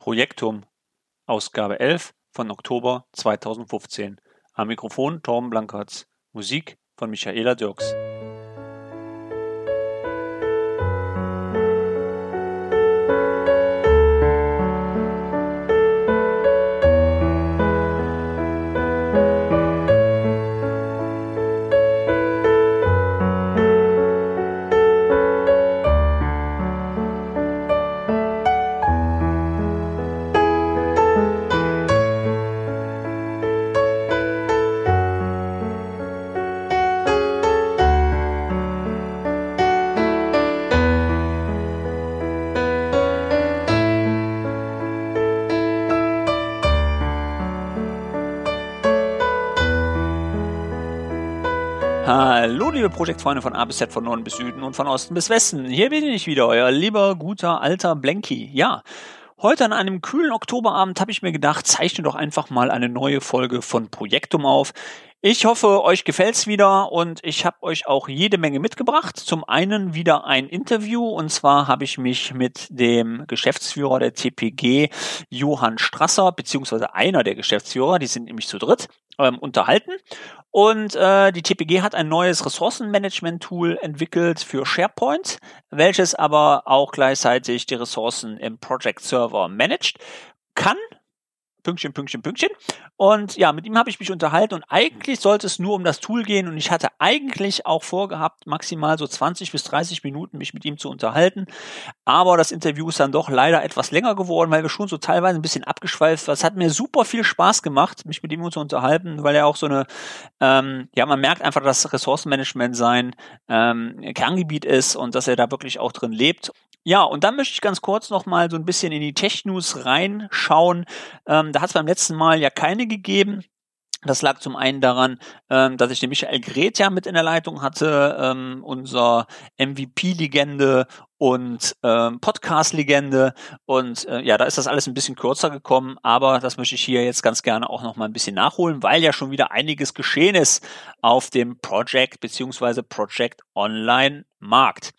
Projektum, Ausgabe 11 von Oktober 2015. Am Mikrofon Torben Blankertz. Musik von Michaela Dirks. Liebe Projektfreunde von A bis Z, von Norden bis Süden und von Osten bis Westen. Hier bin ich wieder, euer lieber, guter, alter Blanky. Ja, heute an einem kühlen Oktoberabend habe ich mir gedacht, zeichne doch einfach mal eine neue Folge von Projektum auf. Ich hoffe, euch gefällt's wieder und ich habe euch auch jede Menge mitgebracht. Zum einen wieder ein Interview und zwar habe ich mich mit dem Geschäftsführer der TPG, Johann Strasser, beziehungsweise einer der Geschäftsführer, die sind nämlich zu dritt, ähm, unterhalten. Und äh, die TPG hat ein neues Ressourcenmanagement-Tool entwickelt für SharePoint, welches aber auch gleichzeitig die Ressourcen im Project Server managt. Kann Pünktchen, Pünktchen, Pünktchen. Und ja, mit ihm habe ich mich unterhalten und eigentlich sollte es nur um das Tool gehen und ich hatte eigentlich auch vorgehabt, maximal so 20 bis 30 Minuten mich mit ihm zu unterhalten. Aber das Interview ist dann doch leider etwas länger geworden, weil wir schon so teilweise ein bisschen abgeschweift waren. Es hat mir super viel Spaß gemacht, mich mit ihm zu unterhalten, weil er auch so eine, ähm, ja, man merkt einfach, dass Ressourcenmanagement sein ähm, Kerngebiet ist und dass er da wirklich auch drin lebt. Ja, und dann möchte ich ganz kurz noch mal so ein bisschen in die Tech-News reinschauen. Ähm, da hat es beim letzten Mal ja keine gegeben. Das lag zum einen daran, ähm, dass ich den Michael Gret ja mit in der Leitung hatte, ähm, unser MVP-Legende und ähm, Podcast-Legende. Und äh, ja, da ist das alles ein bisschen kürzer gekommen, aber das möchte ich hier jetzt ganz gerne auch noch mal ein bisschen nachholen, weil ja schon wieder einiges geschehen ist auf dem Project beziehungsweise Project Online Markt.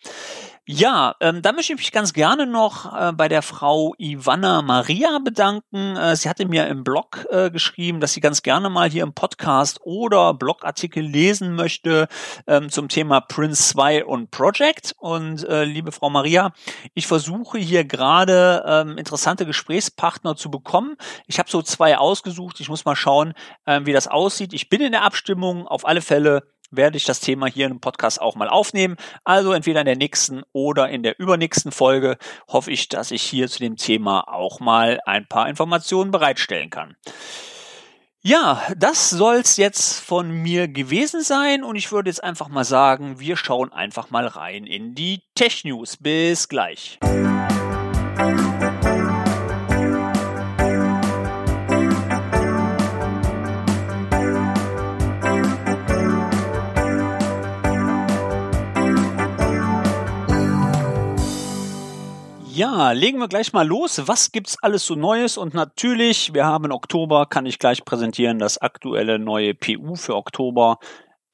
Ja, ähm, da möchte ich mich ganz gerne noch äh, bei der Frau Ivana Maria bedanken. Äh, sie hatte mir im Blog äh, geschrieben, dass sie ganz gerne mal hier im Podcast oder Blogartikel lesen möchte ähm, zum Thema Prince 2 und Project. Und äh, liebe Frau Maria, ich versuche hier gerade ähm, interessante Gesprächspartner zu bekommen. Ich habe so zwei ausgesucht. Ich muss mal schauen, äh, wie das aussieht. Ich bin in der Abstimmung. Auf alle Fälle werde ich das Thema hier im Podcast auch mal aufnehmen. Also entweder in der nächsten oder in der übernächsten Folge hoffe ich, dass ich hier zu dem Thema auch mal ein paar Informationen bereitstellen kann. Ja, das soll's jetzt von mir gewesen sein und ich würde jetzt einfach mal sagen, wir schauen einfach mal rein in die Tech News. Bis gleich. Ja, legen wir gleich mal los. Was gibt's alles so Neues? Und natürlich, wir haben Oktober, kann ich gleich präsentieren, das aktuelle neue PU für Oktober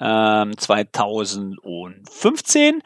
ähm, 2015.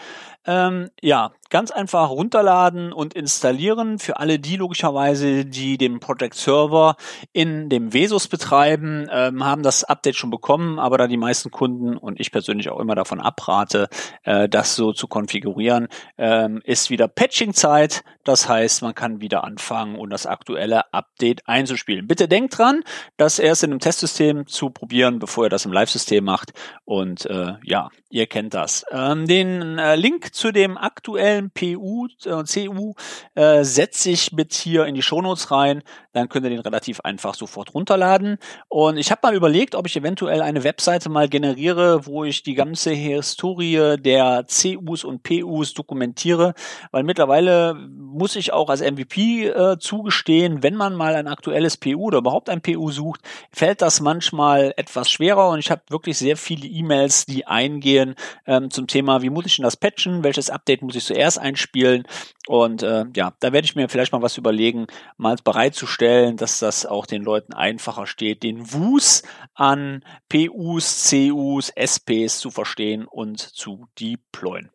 Ähm, ja, ganz einfach runterladen und installieren. Für alle die logischerweise, die den Project Server in dem Vesus betreiben, ähm, haben das Update schon bekommen, aber da die meisten Kunden und ich persönlich auch immer davon abrate, äh, das so zu konfigurieren, ähm, ist wieder Patching-Zeit. Das heißt, man kann wieder anfangen und das aktuelle Update einzuspielen. Bitte denkt dran, das erst in einem Testsystem zu probieren, bevor ihr das im Live-System macht. Und äh, ja, ihr kennt das. Ähm, den äh, Link zu dem aktuellen PU und äh, CU äh, setze ich mit hier in die Shownotes rein. Dann könnt ihr den relativ einfach sofort runterladen. Und ich habe mal überlegt, ob ich eventuell eine Webseite mal generiere, wo ich die ganze Historie der CUs und PUs dokumentiere, weil mittlerweile muss ich auch als MVP äh, zugestehen, wenn man mal ein aktuelles PU oder überhaupt ein PU sucht, fällt das manchmal etwas schwerer und ich habe wirklich sehr viele E-Mails, die eingehen ähm, zum Thema, wie muss ich denn das patchen, welches Update muss ich zuerst einspielen. Und äh, ja, da werde ich mir vielleicht mal was überlegen, mal bereitzustellen, dass das auch den Leuten einfacher steht, den Wus an PUs, CUs, SPs zu verstehen und zu deployen.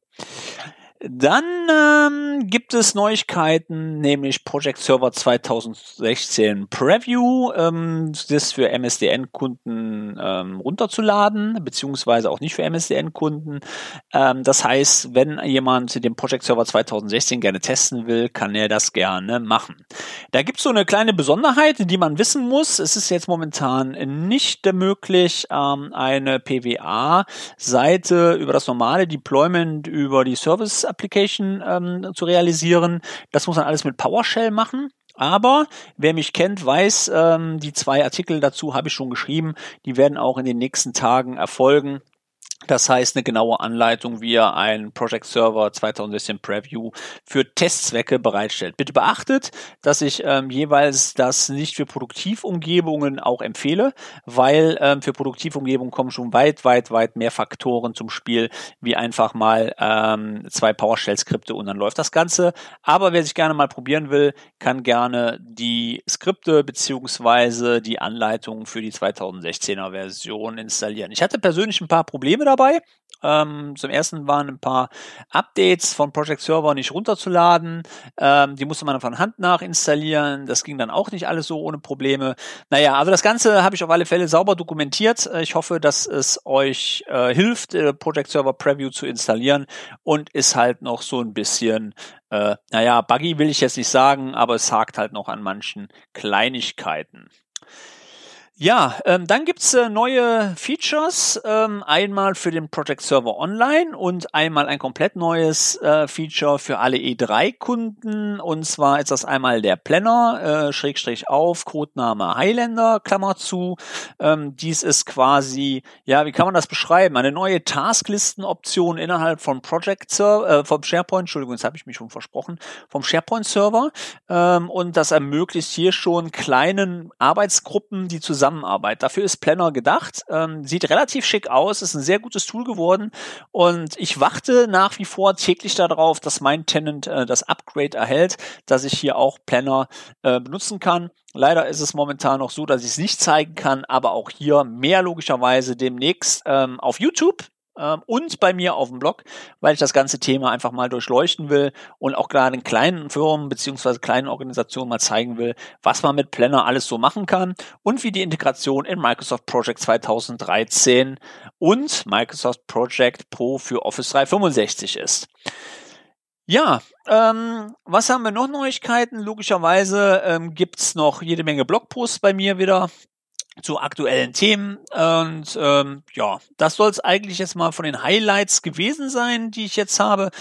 Dann ähm, gibt es Neuigkeiten, nämlich Project Server 2016 Preview, ähm, das für MSDN-Kunden ähm, runterzuladen, beziehungsweise auch nicht für MSDN-Kunden. Ähm, das heißt, wenn jemand den Project Server 2016 gerne testen will, kann er das gerne machen. Da gibt es so eine kleine Besonderheit, die man wissen muss. Es ist jetzt momentan nicht möglich, ähm, eine PWA-Seite über das normale Deployment über die Service Application ähm, zu realisieren. Das muss man alles mit PowerShell machen. Aber wer mich kennt, weiß, ähm, die zwei Artikel dazu habe ich schon geschrieben. Die werden auch in den nächsten Tagen erfolgen. Das heißt, eine genaue Anleitung, wie er ein Project Server 2016 Preview für Testzwecke bereitstellt. Bitte beachtet, dass ich ähm, jeweils das nicht für Produktivumgebungen auch empfehle, weil ähm, für Produktivumgebungen kommen schon weit, weit, weit mehr Faktoren zum Spiel, wie einfach mal ähm, zwei PowerShell-Skripte und dann läuft das Ganze. Aber wer sich gerne mal probieren will, kann gerne die Skripte beziehungsweise die Anleitung für die 2016er Version installieren. Ich hatte persönlich ein paar Probleme dabei. Ähm, zum ersten waren ein paar Updates von Project Server nicht runterzuladen. Ähm, die musste man von Hand nach installieren. Das ging dann auch nicht alles so ohne Probleme. Naja, also das Ganze habe ich auf alle Fälle sauber dokumentiert. Äh, ich hoffe, dass es euch äh, hilft, äh, Project Server Preview zu installieren und ist halt noch so ein bisschen, äh, naja, buggy will ich jetzt nicht sagen, aber es hakt halt noch an manchen Kleinigkeiten. Ja, ähm, dann gibt's äh, neue Features, ähm, einmal für den Project Server Online und einmal ein komplett neues äh, Feature für alle E3-Kunden. Und zwar ist das einmal der Planner, äh, Schrägstrich auf, Codename Highlander, Klammer zu. Ähm, dies ist quasi, ja, wie kann man das beschreiben? Eine neue Tasklistenoption innerhalb von Project Server, äh, vom SharePoint, Entschuldigung, jetzt habe ich mich schon versprochen, vom SharePoint-Server. Ähm, und das ermöglicht hier schon kleinen Arbeitsgruppen, die zusammen Zusammenarbeit. Dafür ist Planner gedacht. Ähm, sieht relativ schick aus, ist ein sehr gutes Tool geworden und ich warte nach wie vor täglich darauf, dass mein Tenant äh, das Upgrade erhält, dass ich hier auch Planner äh, benutzen kann. Leider ist es momentan noch so, dass ich es nicht zeigen kann, aber auch hier mehr logischerweise demnächst ähm, auf YouTube ähm, und bei mir auf dem Blog, weil ich das ganze Thema einfach mal durchleuchten will und auch gerade in kleinen Firmen beziehungsweise kleinen Organisationen mal zeigen will, was man mit Planner alles so machen kann und wie die Integration in Microsoft Project 2013 und Microsoft Project Pro für Office 365 ist. Ja, ähm, was haben wir noch Neuigkeiten? Logischerweise ähm, gibt's noch jede Menge Blogposts bei mir wieder zu aktuellen Themen. Und ähm, ja, das soll es eigentlich jetzt mal von den Highlights gewesen sein, die ich jetzt habe.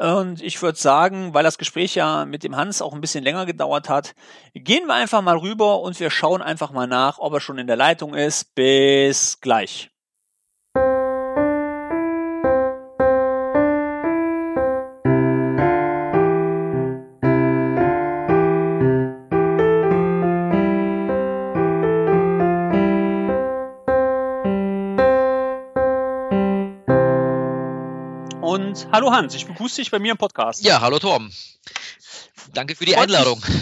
Und ich würde sagen, weil das Gespräch ja mit dem Hans auch ein bisschen länger gedauert hat, gehen wir einfach mal rüber und wir schauen einfach mal nach, ob er schon in der Leitung ist. Bis gleich. Hallo Hans, ich begrüße dich bei mir im Podcast. Ja, hallo Tom. Danke für die Freut Einladung.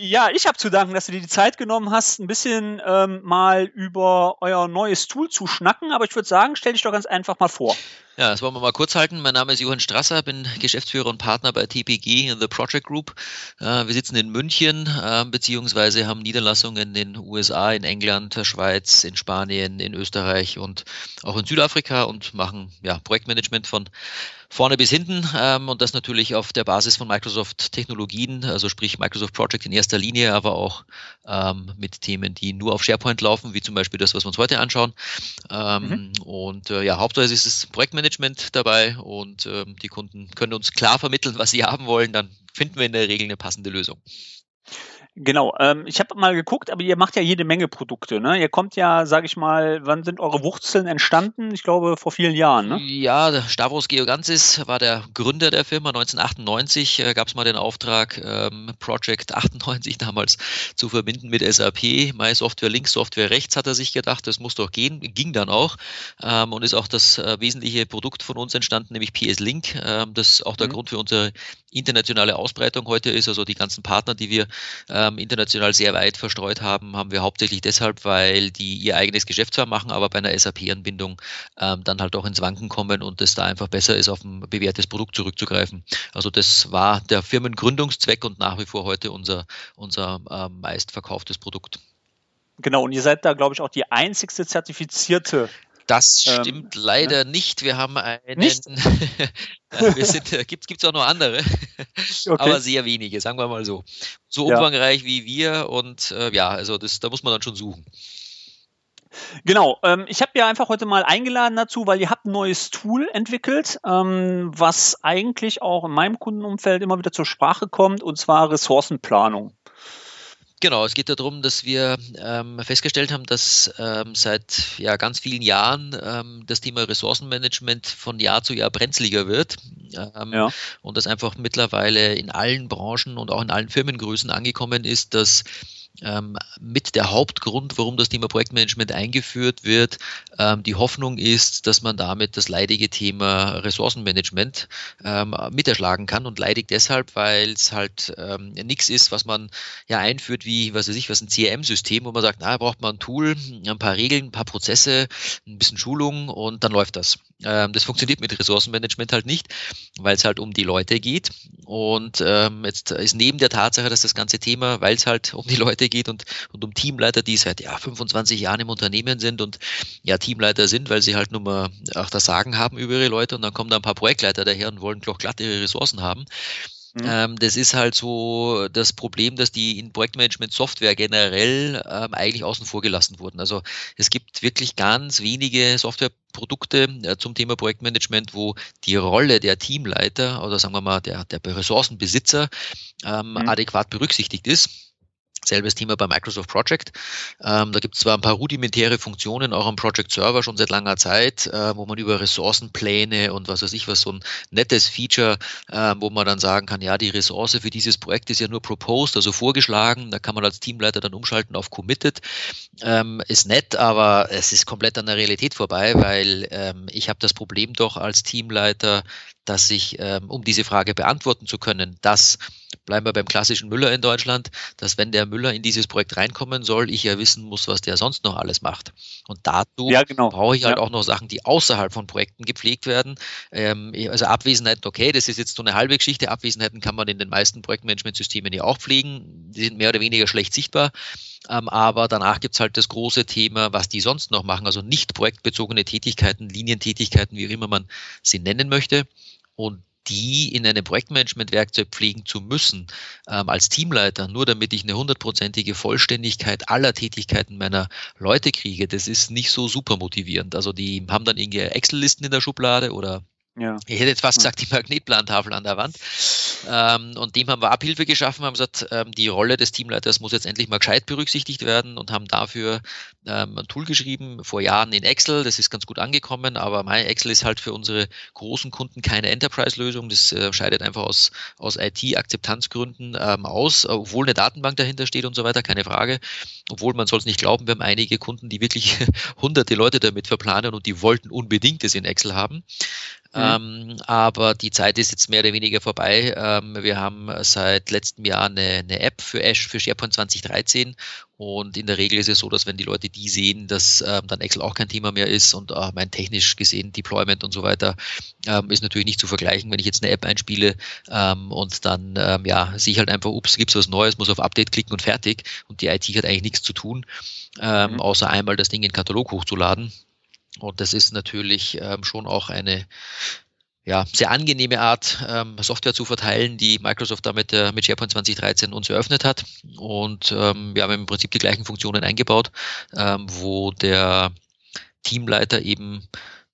Ja, ich habe zu danken, dass du dir die Zeit genommen hast, ein bisschen ähm, mal über euer neues Tool zu schnacken. Aber ich würde sagen, stell dich doch ganz einfach mal vor. Ja, das wollen wir mal kurz halten. Mein Name ist Johann Strasser, bin Geschäftsführer und Partner bei TPG in The Project Group. Äh, wir sitzen in München, äh, beziehungsweise haben Niederlassungen in den USA, in England, Schweiz, in Spanien, in Österreich und auch in Südafrika und machen ja, Projektmanagement von vorne bis hinten ähm, und das natürlich auf der Basis von Microsoft Technologien, also sprich Microsoft Project in erster Linie, aber auch ähm, mit Themen, die nur auf SharePoint laufen, wie zum Beispiel das, was wir uns heute anschauen. Ähm, mhm. Und äh, ja, hauptsächlich ist das Projektmanagement dabei und ähm, die Kunden können uns klar vermitteln, was sie haben wollen, dann finden wir in der Regel eine passende Lösung. Genau, ähm, ich habe mal geguckt, aber ihr macht ja jede Menge Produkte, ne? Ihr kommt ja, sage ich mal, wann sind eure Wurzeln entstanden? Ich glaube vor vielen Jahren, ne? Ja, Stavros Georgansis war der Gründer der Firma. 1998 äh, gab es mal den Auftrag, ähm, Project 98 damals zu verbinden mit SAP. My Software links, Software rechts, hat er sich gedacht, das muss doch gehen. Ging dann auch ähm, und ist auch das äh, wesentliche Produkt von uns entstanden, nämlich PS Link. Ähm, das auch der mhm. Grund für unsere internationale Ausbreitung heute ist, also die ganzen Partner, die wir äh, ähm, international sehr weit verstreut haben, haben wir hauptsächlich deshalb, weil die ihr eigenes Geschäft zwar machen, aber bei einer SAP-Anbindung ähm, dann halt auch ins Wanken kommen und es da einfach besser ist, auf ein bewährtes Produkt zurückzugreifen. Also das war der Firmengründungszweck und nach wie vor heute unser, unser äh, meistverkauftes Produkt. Genau, und ihr seid da, glaube ich, auch die einzigste zertifizierte das ähm, stimmt ähm, leider ja. nicht. Wir haben einen. Nicht? wir sind, äh, gibt es auch noch andere, okay. aber sehr wenige, sagen wir mal so. So ja. umfangreich wie wir und äh, ja, also das, da muss man dann schon suchen. Genau, ähm, ich habe ja einfach heute mal eingeladen dazu, weil ihr habt ein neues Tool entwickelt, ähm, was eigentlich auch in meinem Kundenumfeld immer wieder zur Sprache kommt, und zwar Ressourcenplanung. Genau, es geht darum, dass wir ähm, festgestellt haben, dass ähm, seit ja, ganz vielen Jahren ähm, das Thema Ressourcenmanagement von Jahr zu Jahr brenzliger wird ähm, ja. und das einfach mittlerweile in allen Branchen und auch in allen Firmengrößen angekommen ist, dass mit der Hauptgrund, warum das Thema Projektmanagement eingeführt wird. Ähm, die Hoffnung ist, dass man damit das leidige Thema Ressourcenmanagement ähm, miterschlagen kann und leidig deshalb, weil es halt ähm, nichts ist, was man ja einführt wie, was weiß ich, was ein CRM-System, wo man sagt, na, braucht man ein Tool, ein paar Regeln, ein paar Prozesse, ein bisschen Schulung und dann läuft das. Ähm, das funktioniert mit Ressourcenmanagement halt nicht, weil es halt um die Leute geht. Und ähm, jetzt ist neben der Tatsache, dass das ganze Thema, weil es halt um die Leute geht und, und um Teamleiter, die seit ja, 25 Jahren im Unternehmen sind und ja Teamleiter sind, weil sie halt nur mal auch das Sagen haben über ihre Leute und dann kommen da ein paar Projektleiter daher und wollen doch glatt ihre Ressourcen haben. Mhm. Ähm, das ist halt so das Problem, dass die in Projektmanagement-Software generell ähm, eigentlich außen vor gelassen wurden. Also es gibt wirklich ganz wenige Softwareprodukte äh, zum Thema Projektmanagement, wo die Rolle der Teamleiter oder sagen wir mal der, der Ressourcenbesitzer ähm, mhm. adäquat berücksichtigt ist. Selbes Thema bei Microsoft Project. Ähm, da gibt es zwar ein paar rudimentäre Funktionen auch am Project Server schon seit langer Zeit, äh, wo man über Ressourcenpläne und was weiß ich was, so ein nettes Feature, äh, wo man dann sagen kann, ja, die Ressource für dieses Projekt ist ja nur proposed, also vorgeschlagen. Da kann man als Teamleiter dann umschalten auf committed. Ähm, ist nett, aber es ist komplett an der Realität vorbei, weil ähm, ich habe das Problem doch als Teamleiter, dass ich, ähm, um diese Frage beantworten zu können, dass, bleiben wir beim klassischen Müller in Deutschland, dass wenn der Müller in dieses Projekt reinkommen soll, ich ja wissen muss, was der sonst noch alles macht. Und dazu ja, genau. brauche ich halt ja. auch noch Sachen, die außerhalb von Projekten gepflegt werden. Ähm, also Abwesenheiten, okay, das ist jetzt so eine halbe Geschichte. Abwesenheiten kann man in den meisten Projektmanagementsystemen ja auch pflegen. Die sind mehr oder weniger schlecht sichtbar. Ähm, aber danach gibt es halt das große Thema, was die sonst noch machen, also nicht projektbezogene Tätigkeiten, Linientätigkeiten, wie auch immer man sie nennen möchte. Und die in einem Projektmanagement-Werkzeug pflegen zu müssen, ähm, als Teamleiter, nur damit ich eine hundertprozentige Vollständigkeit aller Tätigkeiten meiner Leute kriege, das ist nicht so super motivierend. Also die haben dann irgendwie Excel-Listen in der Schublade oder ja. Ich hätte jetzt fast gesagt, die Magnetplantafel an der Wand. Ähm, und dem haben wir Abhilfe geschaffen, haben gesagt, ähm, die Rolle des Teamleiters muss jetzt endlich mal gescheit berücksichtigt werden und haben dafür ähm, ein Tool geschrieben, vor Jahren in Excel. Das ist ganz gut angekommen, aber mein Excel ist halt für unsere großen Kunden keine Enterprise-Lösung. Das äh, scheidet einfach aus, aus IT-Akzeptanzgründen ähm, aus, obwohl eine Datenbank dahinter steht und so weiter, keine Frage. Obwohl man soll es nicht glauben, wir haben einige Kunden, die wirklich hunderte Leute damit verplanen und die wollten unbedingt es in Excel haben. Mhm. Ähm, aber die Zeit ist jetzt mehr oder weniger vorbei. Ähm, wir haben seit letztem Jahr eine, eine App für Ash für SharePoint 2013 und in der Regel ist es so, dass wenn die Leute die sehen, dass ähm, dann Excel auch kein Thema mehr ist und äh, mein technisch gesehen Deployment und so weiter ähm, ist natürlich nicht zu vergleichen, wenn ich jetzt eine App einspiele ähm, und dann ähm, ja sehe ich halt einfach, ups, gibt's was Neues, muss auf Update klicken und fertig und die IT hat eigentlich nichts zu tun, ähm, mhm. außer einmal das Ding in den Katalog hochzuladen. Und das ist natürlich ähm, schon auch eine ja, sehr angenehme Art, ähm, Software zu verteilen, die Microsoft damit äh, mit SharePoint 2013 uns eröffnet hat. Und ähm, wir haben im Prinzip die gleichen Funktionen eingebaut, ähm, wo der Teamleiter eben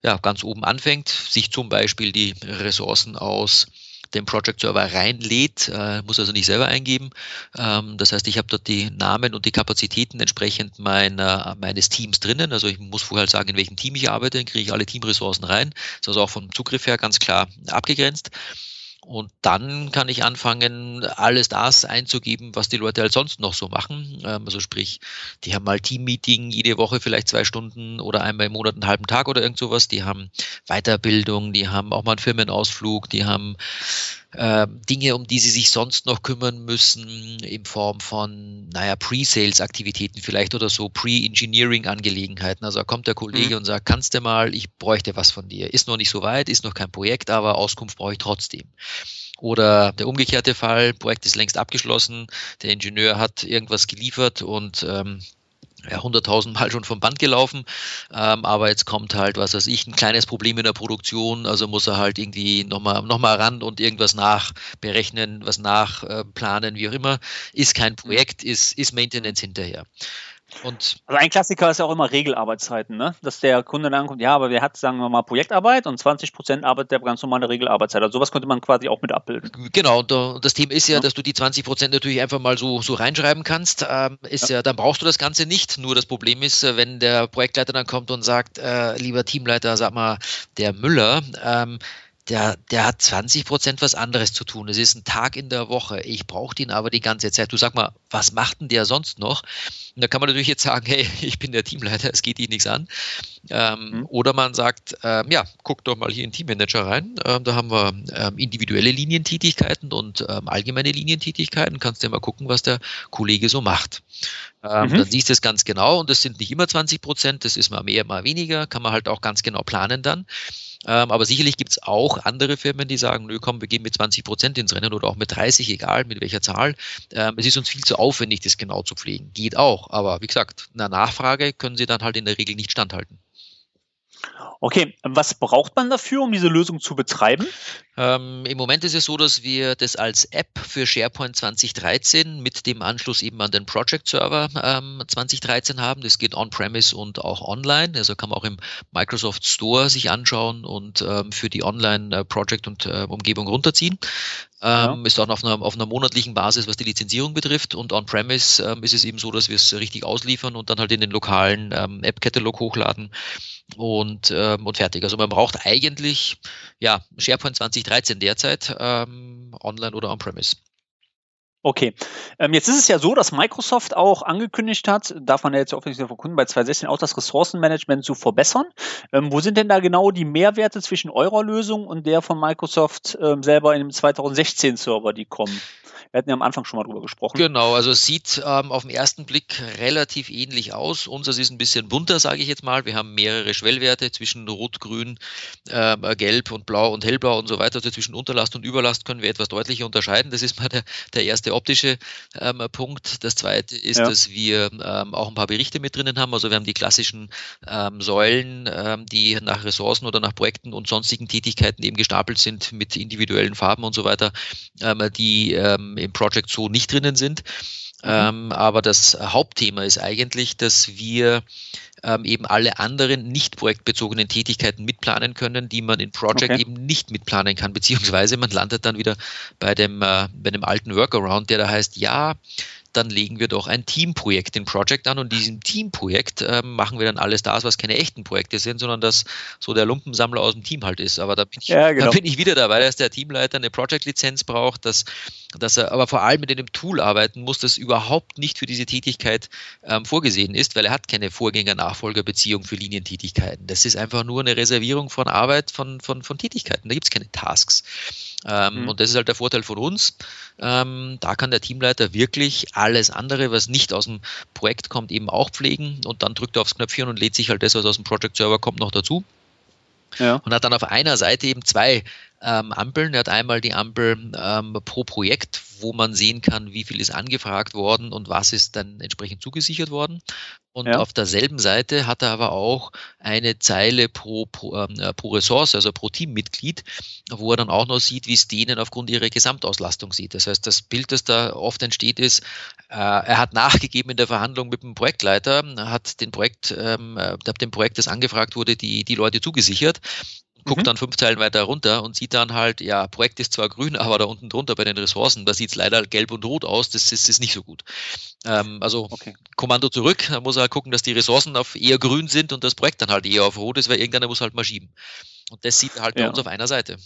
ja, ganz oben anfängt, sich zum Beispiel die Ressourcen aus den Project Server reinlädt, äh, muss also nicht selber eingeben. Ähm, das heißt, ich habe dort die Namen und die Kapazitäten entsprechend meiner, meines Teams drinnen. Also ich muss vorher sagen, in welchem Team ich arbeite, dann kriege ich alle Teamressourcen rein. Das ist also auch vom Zugriff her ganz klar abgegrenzt. Und dann kann ich anfangen, alles das einzugeben, was die Leute halt sonst noch so machen. Ähm, also sprich, die haben mal Teammeeting jede Woche vielleicht zwei Stunden oder einmal im Monat einen halben Tag oder irgend sowas. Die haben Weiterbildung, die haben auch mal einen Firmenausflug, die haben äh, Dinge, um die sie sich sonst noch kümmern müssen, in Form von, naja, Pre-Sales-Aktivitäten vielleicht oder so, Pre-Engineering-Angelegenheiten. Also da kommt der Kollege mhm. und sagt, kannst du mal, ich bräuchte was von dir. Ist noch nicht so weit, ist noch kein Projekt, aber Auskunft brauche ich trotzdem. Oder der umgekehrte Fall, Projekt ist längst abgeschlossen, der Ingenieur hat irgendwas geliefert und ähm, ja, 100.000 Mal schon vom Band gelaufen, ähm, aber jetzt kommt halt, was weiß ich, ein kleines Problem in der Produktion, also muss er halt irgendwie nochmal noch mal ran und irgendwas nachberechnen, was nachplanen, äh, wie auch immer. Ist kein Projekt, ist, ist Maintenance hinterher. Und also ein Klassiker ist ja auch immer Regelarbeitszeiten, ne? dass der Kunde dann kommt, ja, aber wer hat, sagen wir mal, Projektarbeit und 20 Prozent arbeitet der ganz normale Regelarbeitszeit. Also sowas könnte man quasi auch mit abbilden. Genau, und das Thema ist ja, ja. dass du die 20 Prozent natürlich einfach mal so, so reinschreiben kannst. Ähm, ist ja. ja. dann brauchst du das Ganze nicht. Nur das Problem ist, äh, wenn der Projektleiter dann kommt und sagt, äh, lieber Teamleiter, sag mal, der Müller, ähm, der, der hat 20 Prozent was anderes zu tun. Es ist ein Tag in der Woche. Ich brauche den aber die ganze Zeit. Du sag mal, was macht denn der sonst noch? Und da kann man natürlich jetzt sagen, hey, ich bin der Teamleiter, es geht dich nichts an. Ähm, mhm. Oder man sagt, ähm, ja, guck doch mal hier in Teammanager rein. Ähm, da haben wir ähm, individuelle Linientätigkeiten und ähm, allgemeine Linientätigkeiten. Kannst du ja mal gucken, was der Kollege so macht. Ähm, mhm. Dann siehst du es ganz genau und das sind nicht immer 20 Prozent, das ist mal mehr, mal weniger, kann man halt auch ganz genau planen dann. Ähm, aber sicherlich gibt es auch andere Firmen, die sagen, nö, komm, wir gehen mit 20 Prozent ins Rennen oder auch mit 30, egal mit welcher Zahl. Ähm, es ist uns viel zu aufwendig, das genau zu pflegen. Geht auch, aber wie gesagt, einer Nachfrage können sie dann halt in der Regel nicht standhalten. Okay, was braucht man dafür, um diese Lösung zu betreiben? Ähm, Im Moment ist es so, dass wir das als App für SharePoint 2013 mit dem Anschluss eben an den Project Server ähm, 2013 haben. Das geht on-premise und auch online. Also kann man auch im Microsoft Store sich anschauen und ähm, für die Online-Project- und äh, Umgebung runterziehen. Ähm, ja. Ist dann auf einer, auf einer monatlichen Basis, was die Lizenzierung betrifft. Und on-premise ähm, ist es eben so, dass wir es richtig ausliefern und dann halt in den lokalen ähm, App-Katalog hochladen und, ähm, und fertig. Also man braucht eigentlich ja, SharePoint 2013 derzeit ähm, online oder on-premise. Okay. Ähm, jetzt ist es ja so, dass Microsoft auch angekündigt hat, darf man ja jetzt offensichtlich verkunden, bei 2016 auch das Ressourcenmanagement zu verbessern. Ähm, wo sind denn da genau die Mehrwerte zwischen eurer Lösung und der von Microsoft ähm, selber in dem 2016 Server, die kommen? Wir hatten ja am Anfang schon mal drüber gesprochen. Genau, also es sieht ähm, auf den ersten Blick relativ ähnlich aus. Unseres ist ein bisschen bunter, sage ich jetzt mal. Wir haben mehrere Schwellwerte zwischen Rot, Grün, äh, Gelb und Blau und Hellblau und so weiter. Also zwischen Unterlast und Überlast können wir etwas deutlicher unterscheiden. Das ist mal der, der erste optische ähm, Punkt. Das zweite ist, ja. dass wir ähm, auch ein paar Berichte mit drinnen haben. Also wir haben die klassischen ähm, Säulen, ähm, die nach Ressourcen oder nach Projekten und sonstigen Tätigkeiten eben gestapelt sind mit individuellen Farben und so weiter, ähm, die ähm, im Project so nicht drinnen sind. Mhm. Ähm, aber das Hauptthema ist eigentlich, dass wir ähm, eben alle anderen nicht projektbezogenen Tätigkeiten mitplanen können, die man in Project okay. eben nicht mitplanen kann, beziehungsweise man landet dann wieder bei dem, äh, bei dem alten Workaround, der da heißt, ja, dann legen wir doch ein Teamprojekt in Project an und diesem Teamprojekt äh, machen wir dann alles das, was keine echten Projekte sind, sondern das so der Lumpensammler aus dem Team halt ist. Aber da bin ich, ja, genau. da bin ich wieder dabei, dass der Teamleiter eine Project-Lizenz braucht, dass, dass er aber vor allem mit einem Tool arbeiten muss, das überhaupt nicht für diese Tätigkeit ähm, vorgesehen ist, weil er hat keine Vorgänger-Nachfolger-Beziehung für Linientätigkeiten. Das ist einfach nur eine Reservierung von Arbeit, von, von, von Tätigkeiten. Da gibt es keine Tasks. Ähm, mhm. Und das ist halt der Vorteil von uns. Ähm, da kann der Teamleiter wirklich alles andere, was nicht aus dem Projekt kommt, eben auch pflegen und dann drückt er aufs Knöpfchen und lädt sich halt das, was aus dem Project Server kommt, noch dazu. Ja. Und hat dann auf einer Seite eben zwei ähm, Ampeln. Er hat einmal die Ampel ähm, pro Projekt, wo man sehen kann, wie viel ist angefragt worden und was ist dann entsprechend zugesichert worden. Und ja. auf derselben Seite hat er aber auch eine Zeile pro, pro, ähm, äh, pro Ressource, also pro Teammitglied, wo er dann auch noch sieht, wie es denen aufgrund ihrer Gesamtauslastung sieht. Das heißt, das Bild, das da oft entsteht, ist, äh, er hat nachgegeben in der Verhandlung mit dem Projektleiter, hat den Projekt, ähm, äh, dem Projekt, das angefragt wurde, die, die Leute zugesichert guckt mhm. dann fünf Zeilen weiter runter und sieht dann halt, ja, Projekt ist zwar grün, aber da unten drunter bei den Ressourcen, da sieht es leider gelb und rot aus, das ist, ist nicht so gut. Ähm, also okay. Kommando zurück, da muss er halt gucken, dass die Ressourcen auf eher grün sind und das Projekt dann halt eher auf rot ist, weil irgendeiner muss halt mal schieben. Und das sieht halt bei uns auf einer Seite.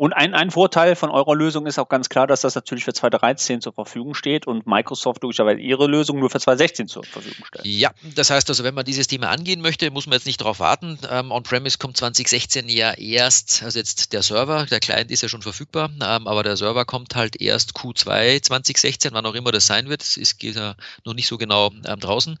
Und ein, ein Vorteil von eurer Lösung ist auch ganz klar, dass das natürlich für 2013 zur Verfügung steht und Microsoft logischerweise ihre Lösung nur für 2016 zur Verfügung stellt. Ja, das heißt also, wenn man dieses Thema angehen möchte, muss man jetzt nicht darauf warten. Ähm, On-Premise kommt 2016 ja erst, also jetzt der Server, der Client ist ja schon verfügbar, ähm, aber der Server kommt halt erst Q2 2016, wann auch immer das sein wird. Das ist ja noch nicht so genau ähm, draußen.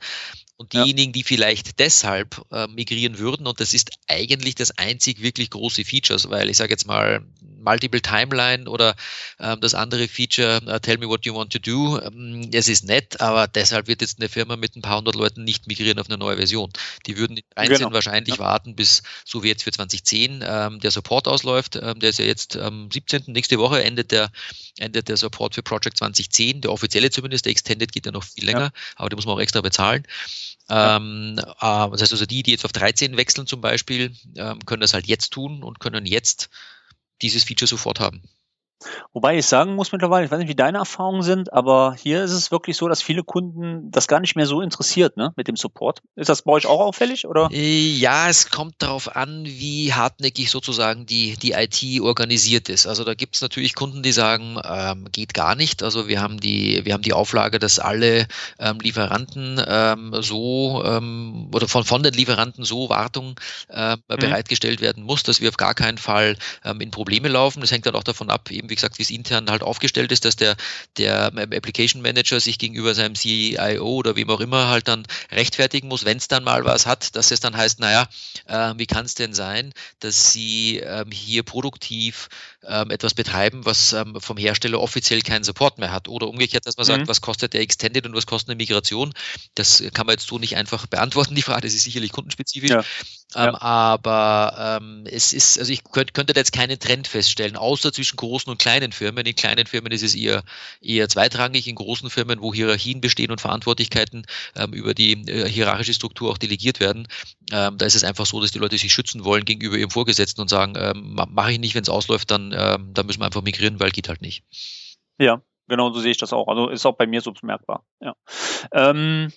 Und diejenigen, die vielleicht deshalb äh, migrieren würden, und das ist eigentlich das einzig wirklich große Features, weil ich sage jetzt mal Multiple Timeline oder ähm, das andere Feature, uh, Tell me what you want to do, ähm, es ist nett, aber deshalb wird jetzt eine Firma mit ein paar hundert Leuten nicht migrieren auf eine neue Version. Die würden einzeln genau. wahrscheinlich ja. warten, bis so wie jetzt für 2010 ähm, der Support ausläuft. Ähm, der ist ja jetzt am 17. nächste Woche endet der, endet der Support für Project 2010. Der offizielle zumindest, der Extended geht ja noch viel länger, ja. aber den muss man auch extra bezahlen. Ähm, äh, das heißt also, die, die jetzt auf 13 wechseln zum Beispiel, ähm, können das halt jetzt tun und können jetzt dieses Feature sofort haben. Wobei ich sagen muss mittlerweile, ich weiß nicht, wie deine Erfahrungen sind, aber hier ist es wirklich so, dass viele Kunden das gar nicht mehr so interessiert, ne, mit dem Support. Ist das bei euch auch auffällig, oder? Äh, ja, es kommt darauf an, wie hartnäckig sozusagen die, die IT organisiert ist. Also da gibt es natürlich Kunden, die sagen, ähm, geht gar nicht. Also wir haben die, wir haben die Auflage, dass alle ähm, Lieferanten ähm, so ähm, oder von, von den Lieferanten so Wartung ähm, mhm. bereitgestellt werden muss, dass wir auf gar keinen Fall ähm, in Probleme laufen. Das hängt dann auch davon ab, eben wie gesagt, wie es intern halt aufgestellt ist, dass der, der Application Manager sich gegenüber seinem CIO oder wem auch immer halt dann rechtfertigen muss, wenn es dann mal was hat, dass es dann heißt, naja, äh, wie kann es denn sein, dass Sie ähm, hier produktiv ähm, etwas betreiben, was ähm, vom Hersteller offiziell keinen Support mehr hat. Oder umgekehrt, dass man sagt, mhm. was kostet der Extended und was kostet eine Migration. Das kann man jetzt so nicht einfach beantworten, die Frage, das ist sicherlich kundenspezifisch. Ja. Ähm, ja. Aber ähm, es ist, also ich könnte, könnte jetzt keinen Trend feststellen, außer zwischen großen und kleinen Firmen. In kleinen Firmen ist es eher, eher zweitrangig, in großen Firmen, wo Hierarchien bestehen und Verantwortlichkeiten ähm, über die äh, hierarchische Struktur auch delegiert werden, ähm, da ist es einfach so, dass die Leute sich schützen wollen gegenüber ihrem Vorgesetzten und sagen, ähm, mache ich nicht, wenn es ausläuft, dann, ähm, dann müssen wir einfach migrieren, weil geht halt nicht. Ja, genau so sehe ich das auch. Also ist auch bei mir so bemerkbar. Ja. Ähm,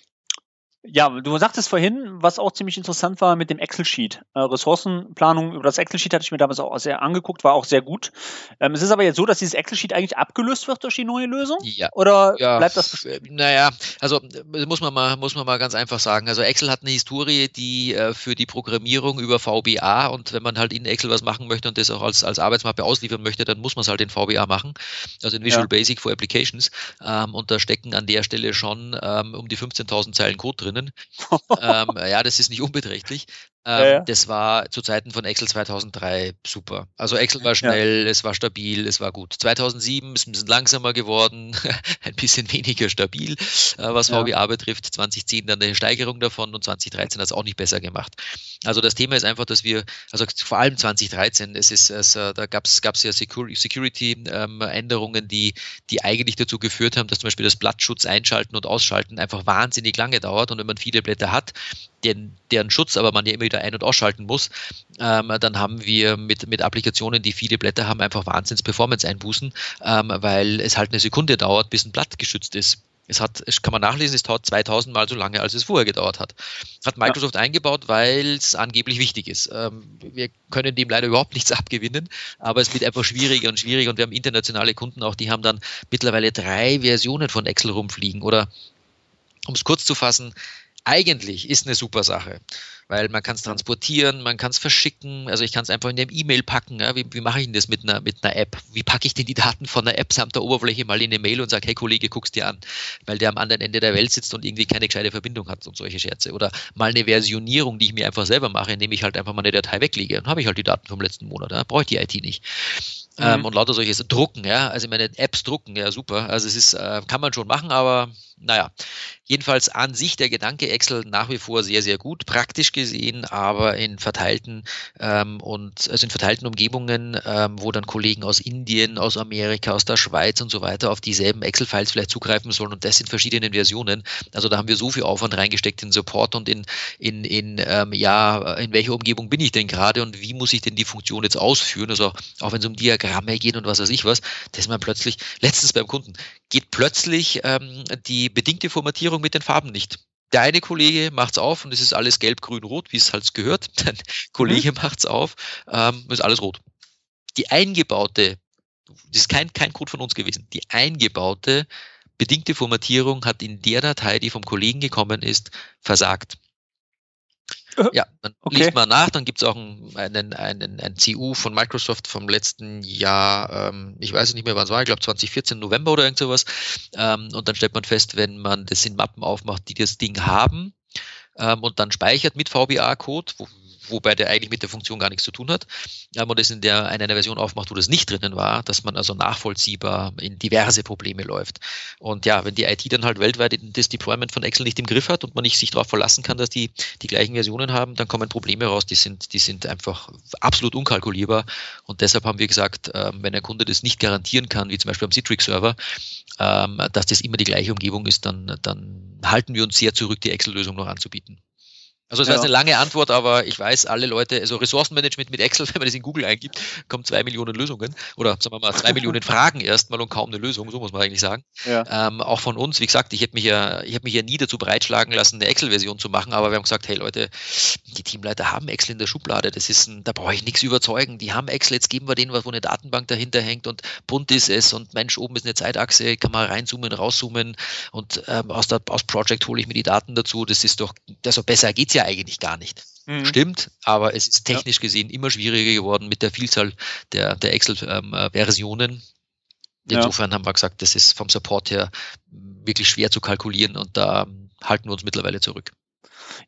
ja, du sagtest vorhin, was auch ziemlich interessant war mit dem Excel-Sheet. Äh, Ressourcenplanung über das Excel-Sheet hatte ich mir damals auch sehr angeguckt, war auch sehr gut. Ähm, es ist aber jetzt so, dass dieses Excel-Sheet eigentlich abgelöst wird durch die neue Lösung? Ja. Oder ja, bleibt das? Äh, naja, also äh, muss man mal, muss man mal ganz einfach sagen. Also Excel hat eine Historie, die äh, für die Programmierung über VBA und wenn man halt in Excel was machen möchte und das auch als, als Arbeitsmappe ausliefern möchte, dann muss man es halt in VBA machen. Also in Visual ja. Basic for Applications. Ähm, und da stecken an der Stelle schon ähm, um die 15.000 Zeilen Code drin drinnen. ähm, ja, das ist nicht unbeträchtlich. Ähm, ja, ja. Das war zu Zeiten von Excel 2003 super. Also Excel war schnell, ja. es war stabil, es war gut. 2007 ist ein bisschen langsamer geworden, ein bisschen weniger stabil, äh, was VBA betrifft. 2010 dann eine Steigerung davon und 2013 hat es auch nicht besser gemacht. Also das Thema ist einfach, dass wir, also vor allem 2013, es ist, es, äh, da gab es ja Security-Änderungen, ähm, die, die eigentlich dazu geführt haben, dass zum Beispiel das Blattschutz einschalten und ausschalten einfach wahnsinnig lange dauert. Und wenn man viele Blätter hat, den, deren Schutz aber man ja immer wieder ein- und ausschalten muss, ähm, dann haben wir mit, mit Applikationen, die viele Blätter haben, einfach Wahnsinns-Performance-Einbußen, ähm, weil es halt eine Sekunde dauert, bis ein Blatt geschützt ist. Es hat, es kann man nachlesen, es dauert 2000 Mal so lange, als es vorher gedauert hat. Hat Microsoft ja. eingebaut, weil es angeblich wichtig ist. Ähm, wir können dem leider überhaupt nichts abgewinnen, aber es wird einfach schwieriger und schwieriger und wir haben internationale Kunden auch, die haben dann mittlerweile drei Versionen von Excel rumfliegen oder um es kurz zu fassen, eigentlich ist eine super Sache, weil man kann es transportieren, man kann es verschicken, also ich kann es einfach in eine E-Mail packen. Ja? Wie, wie mache ich denn das mit einer, mit einer App? Wie packe ich denn die Daten von einer App samt der Oberfläche mal in eine Mail und sage, hey Kollege, guck's dir an, weil der am anderen Ende der Welt sitzt und irgendwie keine gescheite Verbindung hat und solche Scherze. Oder mal eine Versionierung, die ich mir einfach selber mache, indem ich halt einfach mal eine Datei weglege. Dann habe ich halt die Daten vom letzten Monat, ja? brauche ich die IT nicht. Mhm. Ähm, und lauter solches drucken, ja, also meine Apps drucken, ja super. Also es ist, äh, kann man schon machen, aber naja, jedenfalls an sich der Gedanke Excel nach wie vor sehr, sehr gut, praktisch gesehen, aber in verteilten ähm, und also in verteilten Umgebungen, ähm, wo dann Kollegen aus Indien, aus Amerika, aus der Schweiz und so weiter auf dieselben Excel-Files vielleicht zugreifen sollen und das in verschiedenen Versionen. Also da haben wir so viel Aufwand reingesteckt in Support und in, in, in ähm, ja, in welcher Umgebung bin ich denn gerade und wie muss ich denn die Funktion jetzt ausführen? Also auch wenn es um Diagramme geht und was weiß ich was, dass man plötzlich, letztens beim Kunden, geht plötzlich ähm, die bedingte Formatierung mit den Farben nicht. Der eine Kollege macht's auf und es ist alles gelb, grün, rot, wie es halt gehört. Der Kollege mhm. macht's auf, ähm, ist alles rot. die eingebaute, das ist kein, kein Code von uns gewesen, die eingebaute bedingte Formatierung hat in der Datei, die vom Kollegen gekommen ist, versagt. Ja, dann okay. liest man nach, dann gibt es auch einen, einen, einen, ein CU von Microsoft vom letzten Jahr, ähm, ich weiß nicht mehr, wann es war, ich glaube 2014, November oder irgend sowas. Ähm, und dann stellt man fest, wenn man das in Mappen aufmacht, die das Ding haben, ähm, und dann speichert mit VBA-Code, wo, wobei der eigentlich mit der Funktion gar nichts zu tun hat. Ähm, und es in der in einer Version aufmacht, wo das nicht drinnen war, dass man also nachvollziehbar in diverse Probleme läuft. Und ja, wenn die IT dann halt weltweit das Deployment von Excel nicht im Griff hat und man nicht sich darauf verlassen kann, dass die die gleichen Versionen haben, dann kommen Probleme raus, die sind, die sind einfach absolut unkalkulierbar. Und deshalb haben wir gesagt, ähm, wenn ein Kunde das nicht garantieren kann, wie zum Beispiel am Citrix-Server, ähm, dass das immer die gleiche Umgebung ist, dann, dann halten wir uns sehr zurück, die Excel-Lösung noch anzubieten. Also das ja. heißt eine lange Antwort, aber ich weiß, alle Leute, also Ressourcenmanagement mit Excel, wenn man das in Google eingibt, kommen zwei Millionen Lösungen oder sagen wir mal zwei Millionen Fragen erstmal und kaum eine Lösung, so muss man eigentlich sagen. Ja. Ähm, auch von uns, wie gesagt, ich hätte mich ja, ich habe mich ja nie dazu bereitschlagen lassen, eine Excel-Version zu machen, aber wir haben gesagt, hey Leute, die Teamleiter haben Excel in der Schublade, das ist ein, da brauche ich nichts überzeugen. Die haben Excel, jetzt geben wir denen was, wo eine Datenbank dahinter hängt und bunt ist es und Mensch, oben ist eine Zeitachse, kann man reinzoomen, rauszoomen und ähm, aus, der, aus Project hole ich mir die Daten dazu. Das ist doch, also besser geht's ja eigentlich gar nicht. Mhm. Stimmt, aber es ist technisch ja. gesehen immer schwieriger geworden mit der Vielzahl der, der Excel-Versionen. Ähm, Insofern ja. haben wir gesagt, das ist vom Support her wirklich schwer zu kalkulieren und da halten wir uns mittlerweile zurück.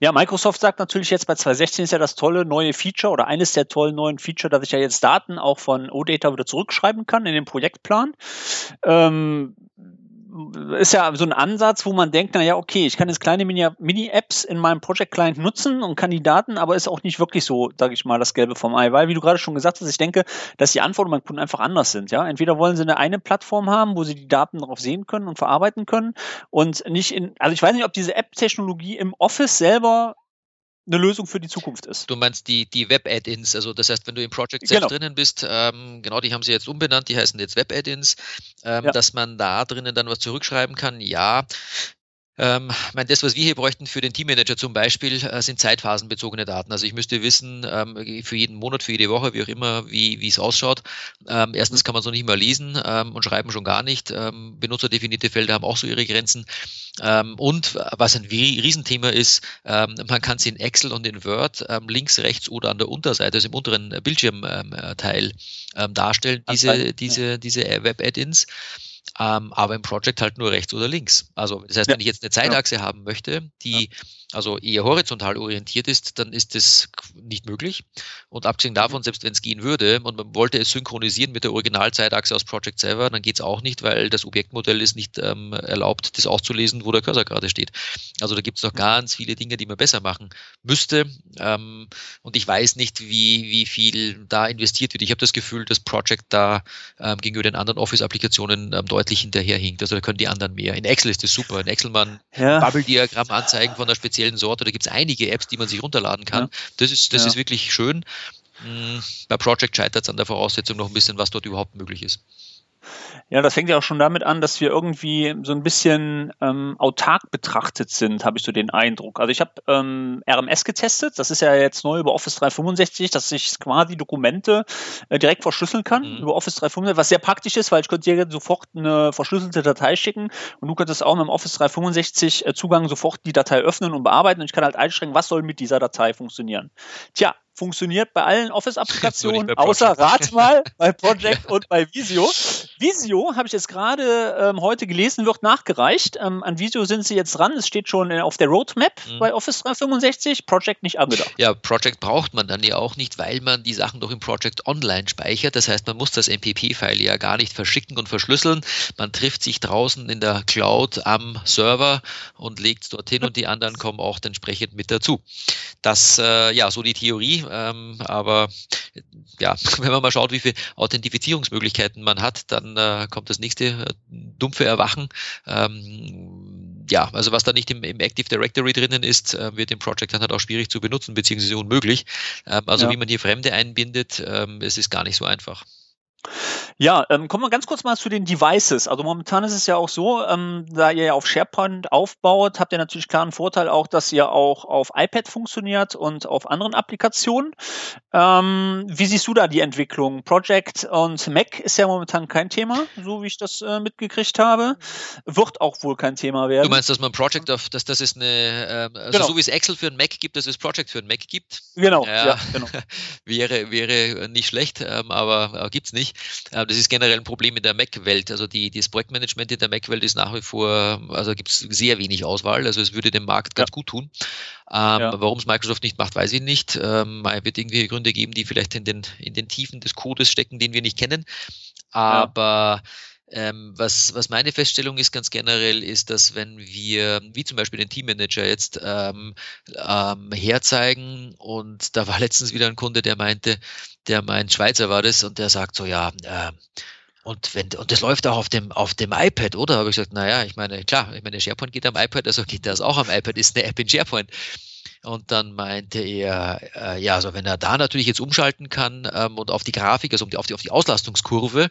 Ja, Microsoft sagt natürlich jetzt bei 2016 ist ja das tolle neue Feature oder eines der tollen neuen Feature, dass ich ja jetzt Daten auch von OData wieder zurückschreiben kann in den Projektplan. Ähm, ist ja so ein Ansatz, wo man denkt, na ja, okay, ich kann jetzt kleine Mini-Apps in meinem Project Client nutzen und kann die Daten, aber ist auch nicht wirklich so, sage ich mal, das Gelbe vom Ei, weil, wie du gerade schon gesagt hast, ich denke, dass die Anforderungen beim Kunden einfach anders sind, ja. Entweder wollen sie eine eine Plattform haben, wo sie die Daten darauf sehen können und verarbeiten können und nicht in, also ich weiß nicht, ob diese App-Technologie im Office selber eine Lösung für die Zukunft ist. Du meinst die, die Web-Add-ins, also das heißt, wenn du im Project selbst genau. drinnen bist, ähm, genau, die haben sie jetzt umbenannt, die heißen jetzt Web-Add-ins, ähm, ja. dass man da drinnen dann was zurückschreiben kann, ja. Ähm, meine, das, was wir hier bräuchten für den Teammanager zum Beispiel, äh, sind zeitphasenbezogene Daten. Also ich müsste wissen, ähm, für jeden Monat, für jede Woche, wie auch immer, wie es ausschaut. Ähm, erstens kann man so nicht mehr lesen ähm, und schreiben schon gar nicht. Ähm, benutzerdefinierte Felder haben auch so ihre Grenzen. Ähm, und was ein Riesenthema ist, ähm, man kann sie in Excel und in Word ähm, links, rechts oder an der Unterseite, also im unteren Bildschirmteil ähm, darstellen, diese, diese, diese Web-Add-ins ähm, aber im Project halt nur rechts oder links. Also das heißt, ja. wenn ich jetzt eine Zeitachse ja. haben möchte, die also eher horizontal orientiert ist, dann ist das nicht möglich. Und abgesehen mhm. davon, selbst wenn es gehen würde und man wollte es synchronisieren mit der Originalzeitachse aus Project selber, dann geht es auch nicht, weil das Objektmodell ist nicht ähm, erlaubt, das auszulesen, wo der Cursor gerade steht. Also da gibt es noch mhm. ganz viele Dinge, die man besser machen müsste. Ähm, und ich weiß nicht, wie, wie viel da investiert wird. Ich habe das Gefühl, dass Project da ähm, gegenüber den anderen Office-Applikationen ähm, deutlich hinterherhinkt. Also da können die anderen mehr. In Excel ist das super. In Excel man ja. Bubble-Diagramm anzeigen von einer speziellen Sorte. Da gibt es einige Apps, die man sich runterladen kann. Ja. Das, ist, das ja. ist wirklich schön. Hm, bei Project scheitert es an der Voraussetzung noch ein bisschen, was dort überhaupt möglich ist. Ja, das fängt ja auch schon damit an, dass wir irgendwie so ein bisschen ähm, autark betrachtet sind, habe ich so den Eindruck. Also ich habe ähm, RMS getestet, das ist ja jetzt neu über Office 365, dass ich quasi Dokumente äh, direkt verschlüsseln kann mhm. über Office 365, was sehr praktisch ist, weil ich könnte dir sofort eine verschlüsselte Datei schicken und du könntest auch mit dem Office 365 äh, Zugang sofort die Datei öffnen und bearbeiten und ich kann halt einschränken, was soll mit dieser Datei funktionieren. Tja, funktioniert bei allen Office-Applikationen, außer Rat mal bei Project und bei Visio. Visio, habe ich jetzt gerade ähm, heute gelesen, wird nachgereicht. Ähm, an Visio sind sie jetzt dran. Es steht schon auf der Roadmap mhm. bei Office 365, Project nicht angedacht. Ja, Project braucht man dann ja auch nicht, weil man die Sachen doch im Project online speichert. Das heißt, man muss das MPP-File ja gar nicht verschicken und verschlüsseln. Man trifft sich draußen in der Cloud am Server und legt es dorthin und die anderen kommen auch entsprechend mit dazu. Das, äh, ja, so die Theorie. Ähm, aber ja, wenn man mal schaut, wie viele Authentifizierungsmöglichkeiten man hat, dann äh, kommt das nächste äh, dumpfe Erwachen. Ähm, ja, also was da nicht im, im, Active Directory drinnen ist, äh, wird im Project dann halt auch schwierig zu benutzen, beziehungsweise unmöglich. Ähm, also ja. wie man hier Fremde einbindet, ähm, es ist gar nicht so einfach. Ja, ähm, kommen wir ganz kurz mal zu den Devices. Also momentan ist es ja auch so, ähm, da ihr ja auf SharePoint aufbaut, habt ihr natürlich klar einen Vorteil auch, dass ihr auch auf iPad funktioniert und auf anderen Applikationen. Ähm, wie siehst du da die Entwicklung? Project und Mac ist ja momentan kein Thema, so wie ich das äh, mitgekriegt habe. Wird auch wohl kein Thema werden. Du meinst, dass man Project auf, dass das ist eine, äh, also genau. so wie es Excel für ein Mac gibt, dass es Project für ein Mac gibt? Genau, ja, ja genau. wäre, wäre nicht schlecht, ähm, aber äh, gibt es nicht. Äh, das ist generell ein Problem in der Mac-Welt. Also die, das Projektmanagement in der Mac-Welt ist nach wie vor, also gibt es sehr wenig Auswahl. Also es würde dem Markt ganz ja. gut tun. Ähm, ja. Warum es Microsoft nicht macht, weiß ich nicht. Ähm, es wird irgendwie Gründe geben, die vielleicht in den, in den Tiefen des Codes stecken, den wir nicht kennen. Aber ja. Ähm, was, was meine Feststellung ist ganz generell, ist, dass wenn wir, wie zum Beispiel den Teammanager jetzt ähm, ähm, herzeigen und da war letztens wieder ein Kunde, der meinte, der meint, Schweizer war das und der sagt so, ja, äh, und wenn, und das läuft auch auf dem, auf dem iPad, oder? Habe ich gesagt, naja, ich meine, klar, ich meine, SharePoint geht am iPad, also geht das auch am iPad, ist eine App in SharePoint. Und dann meinte er, äh, ja, also wenn er da natürlich jetzt umschalten kann ähm, und auf die Grafik, also auf die, auf die Auslastungskurve,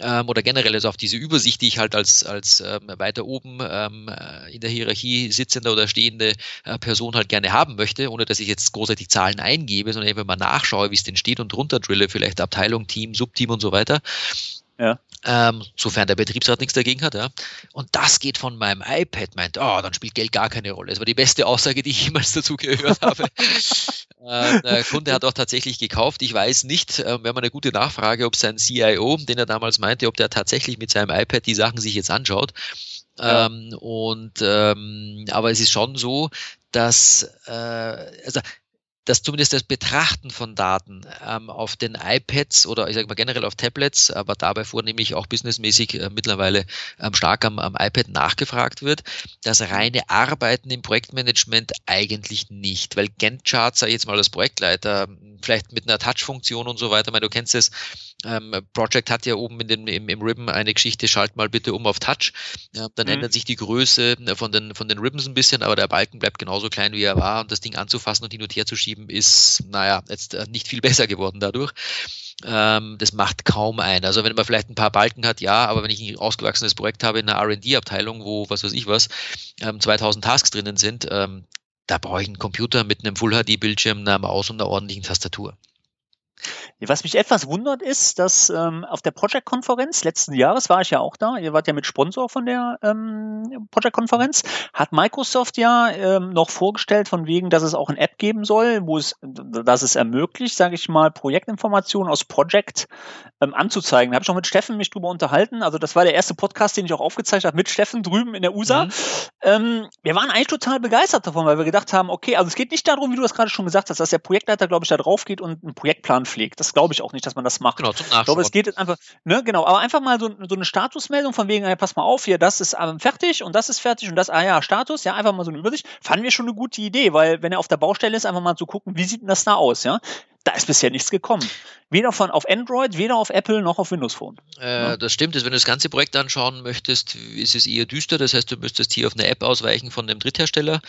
ähm, oder generell also auf diese Übersicht, die ich halt als, als ähm, weiter oben ähm, äh, in der Hierarchie sitzende oder stehende äh, Person halt gerne haben möchte, ohne dass ich jetzt großartig Zahlen eingebe, sondern einfach mal nachschaue, wie es denn steht und runterdrille, vielleicht Abteilung, Team, Subteam und so weiter. Ja. Ähm, sofern der Betriebsrat nichts dagegen hat, ja. Und das geht von meinem iPad, meint, oh, dann spielt Geld gar keine Rolle. Das war die beste Aussage, die ich jemals dazu gehört habe. Äh, der Kunde hat auch tatsächlich gekauft. Ich weiß nicht, äh, wir haben eine gute Nachfrage, ob sein CIO, den er damals meinte, ob der tatsächlich mit seinem iPad die Sachen sich jetzt anschaut. Ja. Ähm, und ähm, aber es ist schon so, dass äh, also dass zumindest das Betrachten von Daten ähm, auf den iPads oder ich sage mal generell auf Tablets, aber dabei vornehmlich auch businessmäßig äh, mittlerweile ähm, stark am, am iPad nachgefragt wird. Das reine Arbeiten im Projektmanagement eigentlich nicht, weil Gantt-Charts, sag ich jetzt mal als Projektleiter, vielleicht mit einer Touch-Funktion und so weiter, meine, du kennst es, ähm, Project hat ja oben in den, im, im Ribbon eine Geschichte, schalt mal bitte um auf Touch. Ja, dann mhm. ändert sich die Größe äh, von den, von den Ribbons ein bisschen, aber der Balken bleibt genauso klein, wie er war und das Ding anzufassen und hin und her zu schieben ist, naja, jetzt äh, nicht viel besser geworden dadurch. Ähm, das macht kaum ein. Also wenn man vielleicht ein paar Balken hat, ja, aber wenn ich ein ausgewachsenes Projekt habe in einer R&D-Abteilung, wo, was weiß ich was, ähm, 2000 Tasks drinnen sind, ähm, da brauche ich einen Computer mit einem Full-HD-Bildschirm, einer Maus und einer ordentlichen Tastatur. Was mich etwas wundert ist, dass ähm, auf der Project-Konferenz letzten Jahres war ich ja auch da, ihr wart ja mit Sponsor von der ähm, Project-Konferenz, hat Microsoft ja ähm, noch vorgestellt von wegen, dass es auch eine App geben soll, wo es, dass es ermöglicht, sage ich mal, Projektinformationen aus Project ähm, anzuzeigen. Da habe ich auch mit Steffen mich drüber unterhalten. Also das war der erste Podcast, den ich auch aufgezeichnet habe mit Steffen drüben in der USA. Mhm. Ähm, wir waren eigentlich total begeistert davon, weil wir gedacht haben, okay, also es geht nicht darum, wie du das gerade schon gesagt hast, dass der Projektleiter, glaube ich, da drauf geht und einen Projektplan pflegt. Das glaube ich auch nicht, dass man das macht. Genau, zum Nachschauen. Ich glaube, es geht jetzt einfach, ne, genau, aber einfach mal so, so eine Statusmeldung von wegen, hey, pass mal auf, hier, das ist ähm, fertig und das ist fertig und das, ah ja, Status, ja, einfach mal so eine Übersicht. Fanden wir schon eine gute Idee, weil wenn er auf der Baustelle ist, einfach mal zu gucken, wie sieht denn das da aus, ja? Da ist bisher nichts gekommen. Weder von auf Android, weder auf Apple noch auf Windows Phone. Äh, ja. Das stimmt. Also wenn du das ganze Projekt anschauen möchtest, ist es eher düster. Das heißt, du müsstest hier auf eine App ausweichen von dem Dritthersteller.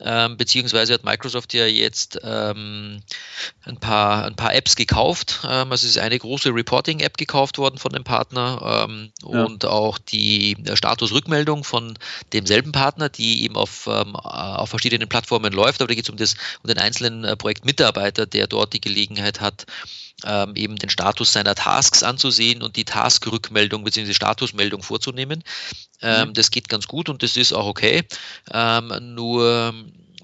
Ähm, beziehungsweise hat Microsoft ja jetzt ähm, ein, paar, ein paar Apps gekauft. Ähm, also es ist eine große Reporting-App gekauft worden von dem Partner ähm, ja. und auch die Statusrückmeldung von demselben Partner, die eben auf, ähm, auf verschiedenen Plattformen läuft. Aber da geht es um, um den einzelnen äh, Projektmitarbeiter, der dort die Gelegenheit hat, ähm, eben den Status seiner Tasks anzusehen und die Task-Rückmeldung bzw. Statusmeldung vorzunehmen. Ähm, mhm. Das geht ganz gut und das ist auch okay. Ähm, nur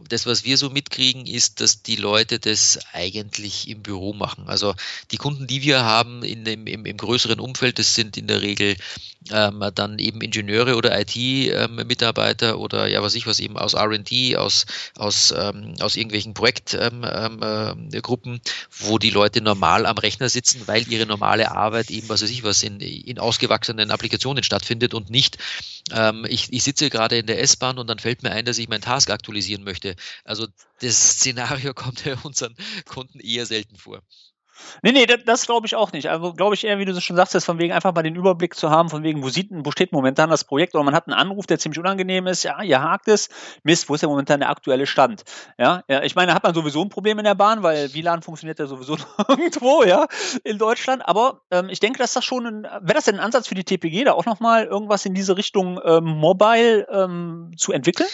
das, was wir so mitkriegen, ist, dass die Leute das eigentlich im Büro machen. Also die Kunden, die wir haben in dem, im, im größeren Umfeld, das sind in der Regel ähm, dann eben Ingenieure oder IT-Mitarbeiter ähm, oder ja, was ich was eben aus R&D, aus, aus, ähm, aus irgendwelchen Projektgruppen, ähm, äh, wo die Leute normal am Rechner sitzen, weil ihre normale Arbeit eben, was weiß ich was, in, in ausgewachsenen Applikationen stattfindet und nicht, ähm, ich, ich sitze gerade in der S-Bahn und dann fällt mir ein, dass ich meinen Task aktualisieren möchte. Also das Szenario kommt ja unseren Kunden eher selten vor. Nee, nee, das, das glaube ich auch nicht. Also glaube ich eher, wie du schon sagst, ist von wegen einfach mal den Überblick zu haben, von wegen, wo sieht, wo steht momentan das Projekt oder man hat einen Anruf, der ziemlich unangenehm ist, ja, ihr hakt es, Mist, wo ist ja momentan der aktuelle Stand? Ja, ja ich meine, da hat man sowieso ein Problem in der Bahn, weil WLAN funktioniert ja sowieso irgendwo, ja, in Deutschland. Aber ähm, ich denke, dass das schon wäre das denn ein Ansatz für die TPG, da auch nochmal irgendwas in diese Richtung ähm, Mobile ähm, zu entwickeln?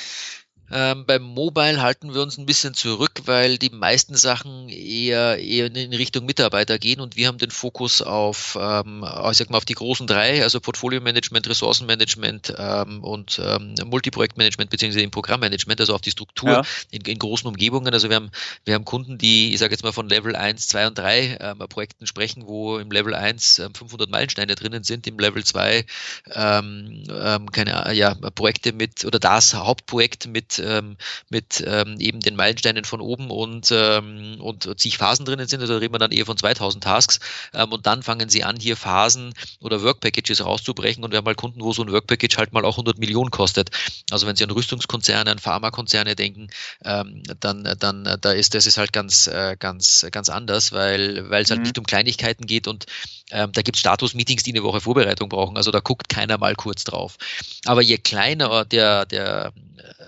Ähm, beim Mobile halten wir uns ein bisschen zurück, weil die meisten Sachen eher, eher in Richtung Mitarbeiter gehen und wir haben den Fokus auf, ähm, ich sag mal, auf die großen drei, also Portfolio-Management, Ressourcenmanagement ähm, und ähm, Multiprojektmanagement beziehungsweise im Programmmanagement, also auf die Struktur ja. in, in, großen Umgebungen. Also wir haben, wir haben Kunden, die, ich sage jetzt mal von Level 1, 2 und 3 ähm, Projekten sprechen, wo im Level 1 500 ähm, Meilensteine drinnen sind, im Level 2 ähm, ähm, keine, ja, Projekte mit oder das Hauptprojekt mit ähm, mit ähm, eben den Meilensteinen von oben und, ähm, und zig Phasen drinnen sind. Also da reden wir dann eher von 2000 Tasks. Ähm, und dann fangen sie an, hier Phasen oder Workpackages rauszubrechen. Und wir haben mal Kunden, wo so ein Workpackage halt mal auch 100 Millionen kostet. Also wenn Sie an Rüstungskonzerne, an Pharmakonzerne denken, ähm, dann, dann da ist das ist halt ganz, äh, ganz, ganz anders, weil, weil es halt mhm. nicht um Kleinigkeiten geht und ähm, da gibt es Status-Meetings, die eine Woche Vorbereitung brauchen. Also da guckt keiner mal kurz drauf. Aber je kleiner der, der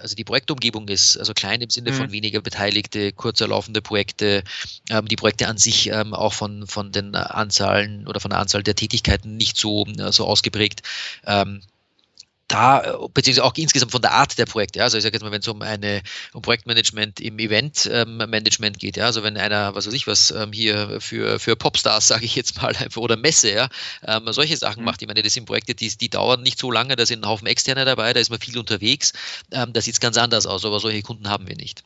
also die Projektumgebung ist, also klein im Sinne mhm. von weniger Beteiligte, kurzer laufende Projekte, ähm, die Projekte an sich ähm, auch von, von den Anzahlen oder von der Anzahl der Tätigkeiten nicht so, äh, so ausgeprägt. Da, beziehungsweise auch insgesamt von der Art der Projekte, ja, also ich sage jetzt mal, wenn es um eine um Projektmanagement im Eventmanagement ähm, geht, ja, also wenn einer, was weiß ich, was ähm, hier für, für Popstars, sage ich jetzt mal, oder Messe, ja, ähm, solche Sachen mhm. macht, ich meine, das sind Projekte, die, die dauern nicht so lange, da sind ein Haufen Externe dabei, da ist man viel unterwegs, ähm, da sieht es ganz anders aus, aber solche Kunden haben wir nicht.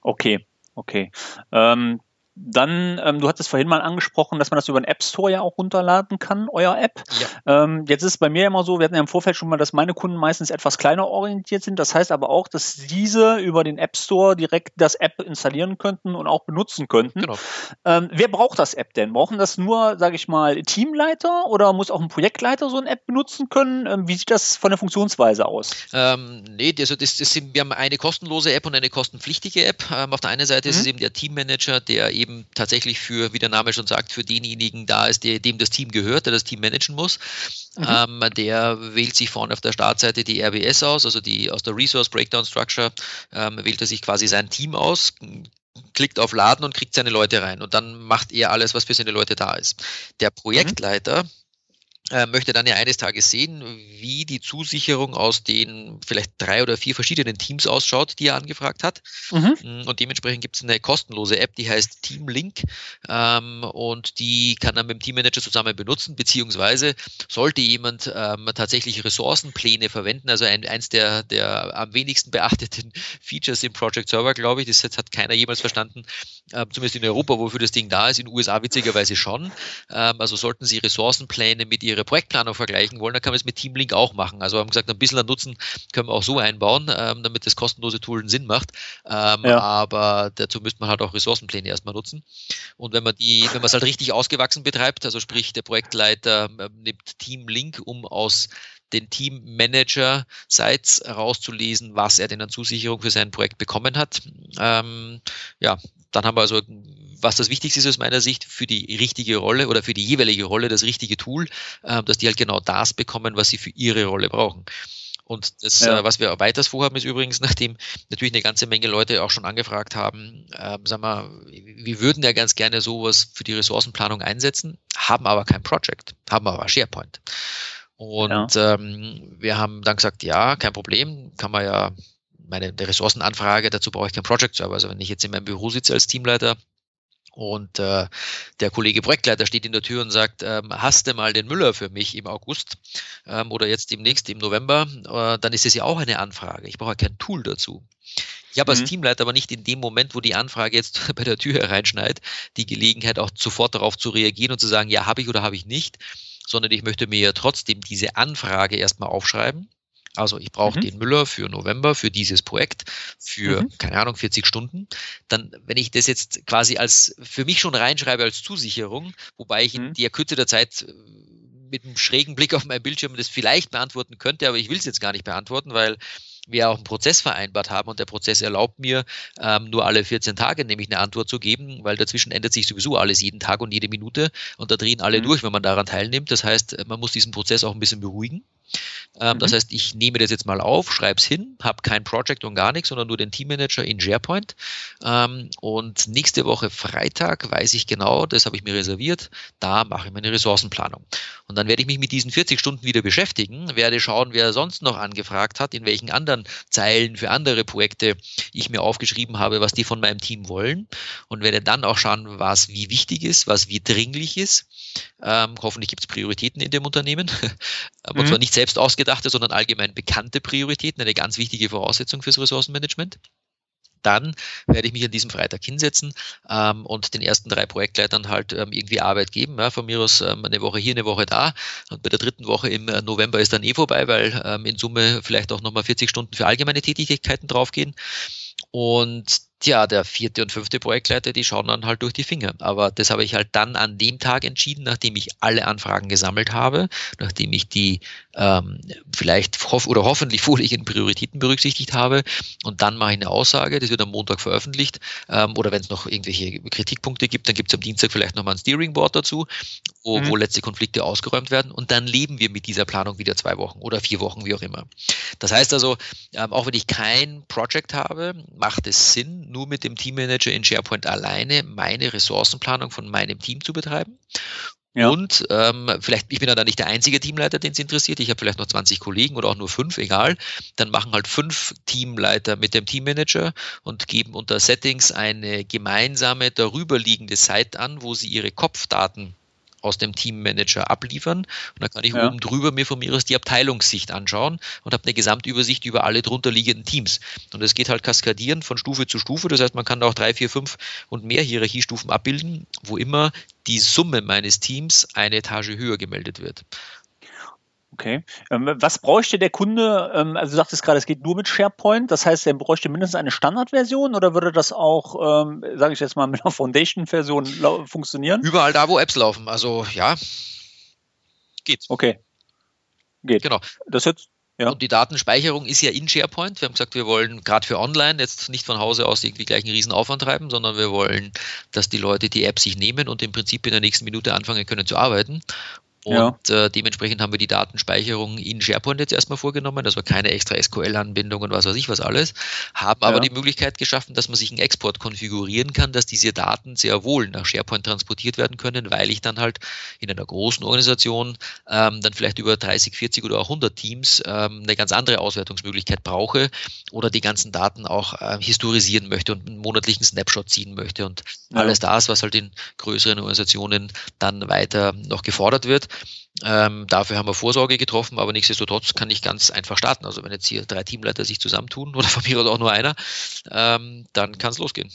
Okay, okay. Ähm, dann, ähm, du hattest vorhin mal angesprochen, dass man das über den App Store ja auch runterladen kann, euer App. Ja. Ähm, jetzt ist es bei mir immer so, wir hatten ja im Vorfeld schon mal, dass meine Kunden meistens etwas kleiner orientiert sind. Das heißt aber auch, dass diese über den App Store direkt das App installieren könnten und auch benutzen könnten. Genau. Ähm, wer braucht das App denn? Brauchen das nur, sage ich mal, Teamleiter oder muss auch ein Projektleiter so eine App benutzen können? Ähm, wie sieht das von der Funktionsweise aus? Ähm, nee, also das, das sind, wir haben eine kostenlose App und eine kostenpflichtige App. Ähm, auf der einen Seite mhm. ist es eben der Teammanager, der eben eben tatsächlich für, wie der Name schon sagt, für denjenigen da ist, der, dem das Team gehört, der das Team managen muss. Mhm. Ähm, der wählt sich vorne auf der Startseite die RBS aus, also die aus der Resource Breakdown Structure, ähm, wählt er sich quasi sein Team aus, klickt auf Laden und kriegt seine Leute rein. Und dann macht er alles, was für seine Leute da ist. Der Projektleiter, mhm möchte dann ja eines Tages sehen, wie die Zusicherung aus den vielleicht drei oder vier verschiedenen Teams ausschaut, die er angefragt hat. Mhm. Mm, und dementsprechend gibt es eine kostenlose App, die heißt Teamlink ähm, und die kann dann mit dem Teammanager zusammen benutzen, beziehungsweise sollte jemand ähm, tatsächlich Ressourcenpläne verwenden, also ein, eins der, der am wenigsten beachteten Features im Project Server, glaube ich, das hat keiner jemals verstanden, äh, zumindest in Europa, wofür das Ding da ist, in den USA witzigerweise schon. Ähm, also sollten Sie Ressourcenpläne mit Ihren ihre Projektplanung vergleichen wollen, dann kann man es mit Teamlink auch machen. Also wir haben gesagt, ein bisschen an Nutzen können wir auch so einbauen, ähm, damit das kostenlose Tool einen Sinn macht. Ähm, ja. Aber dazu müsste man halt auch Ressourcenpläne erstmal nutzen. Und wenn man die, wenn man es halt richtig ausgewachsen betreibt, also sprich der Projektleiter äh, nimmt Teamlink, um aus den Teammanager-Sites herauszulesen, was er denn an Zusicherung für sein Projekt bekommen hat. Ähm, ja, dann haben wir also was das Wichtigste ist aus meiner Sicht, für die richtige Rolle oder für die jeweilige Rolle das richtige Tool, äh, dass die halt genau das bekommen, was sie für ihre Rolle brauchen. Und das, ja. äh, was wir weiters vorhaben, ist übrigens, nachdem natürlich eine ganze Menge Leute auch schon angefragt haben, äh, sagen wir, wir würden ja ganz gerne sowas für die Ressourcenplanung einsetzen, haben aber kein Project, haben aber SharePoint. Und ja. ähm, wir haben dann gesagt, ja, kein Problem, kann man ja meine Ressourcenanfrage, dazu brauche ich keinen Project Server. Also wenn ich jetzt in meinem Büro sitze als Teamleiter, und äh, der Kollege Projektleiter steht in der Tür und sagt, ähm, hast du mal den Müller für mich im August ähm, oder jetzt demnächst im November, äh, dann ist es ja auch eine Anfrage. Ich brauche kein Tool dazu. Ich habe mhm. als Teamleiter aber nicht in dem Moment, wo die Anfrage jetzt bei der Tür hereinschneit, die Gelegenheit auch sofort darauf zu reagieren und zu sagen, ja, habe ich oder habe ich nicht, sondern ich möchte mir ja trotzdem diese Anfrage erstmal aufschreiben also ich brauche mhm. den Müller für November, für dieses Projekt, für, mhm. keine Ahnung, 40 Stunden. Dann, wenn ich das jetzt quasi als für mich schon reinschreibe als Zusicherung, wobei ich in mhm. der Kürze der Zeit äh, mit einem schrägen Blick auf meinen Bildschirm das vielleicht beantworten könnte, aber ich will es jetzt gar nicht beantworten, weil wir auch einen Prozess vereinbart haben und der Prozess erlaubt mir, ähm, nur alle 14 Tage nämlich eine Antwort zu geben, weil dazwischen ändert sich sowieso alles jeden Tag und jede Minute und da drehen alle mhm. durch, wenn man daran teilnimmt. Das heißt, man muss diesen Prozess auch ein bisschen beruhigen. Ähm, mhm. Das heißt, ich nehme das jetzt mal auf, schreibe es hin, habe kein Project und gar nichts, sondern nur den Teammanager in SharePoint. Ähm, und nächste Woche Freitag weiß ich genau, das habe ich mir reserviert, da mache ich meine Ressourcenplanung. Und dann werde ich mich mit diesen 40 Stunden wieder beschäftigen, werde schauen, wer sonst noch angefragt hat, in welchen anderen Zeilen für andere Projekte ich mir aufgeschrieben habe, was die von meinem Team wollen. Und werde dann auch schauen, was wie wichtig ist, was wie dringlich ist. Ähm, hoffentlich gibt es Prioritäten in dem Unternehmen. Aber mhm. zwar nicht selbst ausgedachte, sondern allgemein bekannte Prioritäten, eine ganz wichtige Voraussetzung fürs Ressourcenmanagement dann werde ich mich an diesem Freitag hinsetzen ähm, und den ersten drei Projektleitern halt ähm, irgendwie Arbeit geben. Ja, von mir aus ähm, eine Woche hier, eine Woche da. Und bei der dritten Woche im äh, November ist dann eh vorbei, weil ähm, in Summe vielleicht auch nochmal 40 Stunden für allgemeine Tätigkeiten draufgehen. Und Tja, der vierte und fünfte Projektleiter, die schauen dann halt durch die Finger. Aber das habe ich halt dann an dem Tag entschieden, nachdem ich alle Anfragen gesammelt habe, nachdem ich die ähm, vielleicht hoff oder hoffentlich vorliegenden Prioritäten berücksichtigt habe. Und dann mache ich eine Aussage, das wird am Montag veröffentlicht. Ähm, oder wenn es noch irgendwelche Kritikpunkte gibt, dann gibt es am Dienstag vielleicht nochmal ein Steering Board dazu, wo, mhm. wo letzte Konflikte ausgeräumt werden. Und dann leben wir mit dieser Planung wieder zwei Wochen oder vier Wochen, wie auch immer. Das heißt also, ähm, auch wenn ich kein Project habe, macht es Sinn, nur mit dem Teammanager in SharePoint alleine meine Ressourcenplanung von meinem Team zu betreiben. Ja. Und ähm, vielleicht, ich bin ja da nicht der einzige Teamleiter, den es interessiert. Ich habe vielleicht noch 20 Kollegen oder auch nur fünf, egal. Dann machen halt fünf Teamleiter mit dem Teammanager und geben unter Settings eine gemeinsame darüberliegende Site an, wo sie ihre Kopfdaten aus dem Teammanager abliefern. Und dann kann ich ja. oben drüber mir von mir aus die Abteilungssicht anschauen und habe eine Gesamtübersicht über alle drunter liegenden Teams. Und es geht halt kaskadieren von Stufe zu Stufe. Das heißt, man kann da auch drei, vier, fünf und mehr Hierarchiestufen abbilden, wo immer die Summe meines Teams eine Etage höher gemeldet wird. Okay. Ähm, was bräuchte der Kunde? Ähm, also du sagtest gerade, es geht nur mit SharePoint. Das heißt, er bräuchte mindestens eine Standardversion oder würde das auch, ähm, sage ich jetzt mal, mit einer Foundation-Version funktionieren? Überall da, wo Apps laufen. Also ja, geht's. Okay. Geht. Genau. Das jetzt. Ja. Und die Datenspeicherung ist ja in SharePoint. Wir haben gesagt, wir wollen gerade für online jetzt nicht von Hause aus irgendwie gleich einen riesen Aufwand treiben, sondern wir wollen, dass die Leute die App sich nehmen und im Prinzip in der nächsten Minute anfangen können zu arbeiten. Und ja. äh, dementsprechend haben wir die Datenspeicherung in SharePoint jetzt erstmal vorgenommen, also keine extra SQL-Anbindung und was weiß ich was alles, haben aber ja. die Möglichkeit geschaffen, dass man sich einen Export konfigurieren kann, dass diese Daten sehr wohl nach SharePoint transportiert werden können, weil ich dann halt in einer großen Organisation ähm, dann vielleicht über 30, 40 oder auch 100 Teams ähm, eine ganz andere Auswertungsmöglichkeit brauche oder die ganzen Daten auch äh, historisieren möchte und einen monatlichen Snapshot ziehen möchte und ja. alles das, was halt in größeren Organisationen dann weiter noch gefordert wird. Ähm, dafür haben wir Vorsorge getroffen, aber nichtsdestotrotz kann ich ganz einfach starten. Also wenn jetzt hier drei Teamleiter sich zusammentun oder von mir oder auch nur einer, ähm, dann kann es losgehen.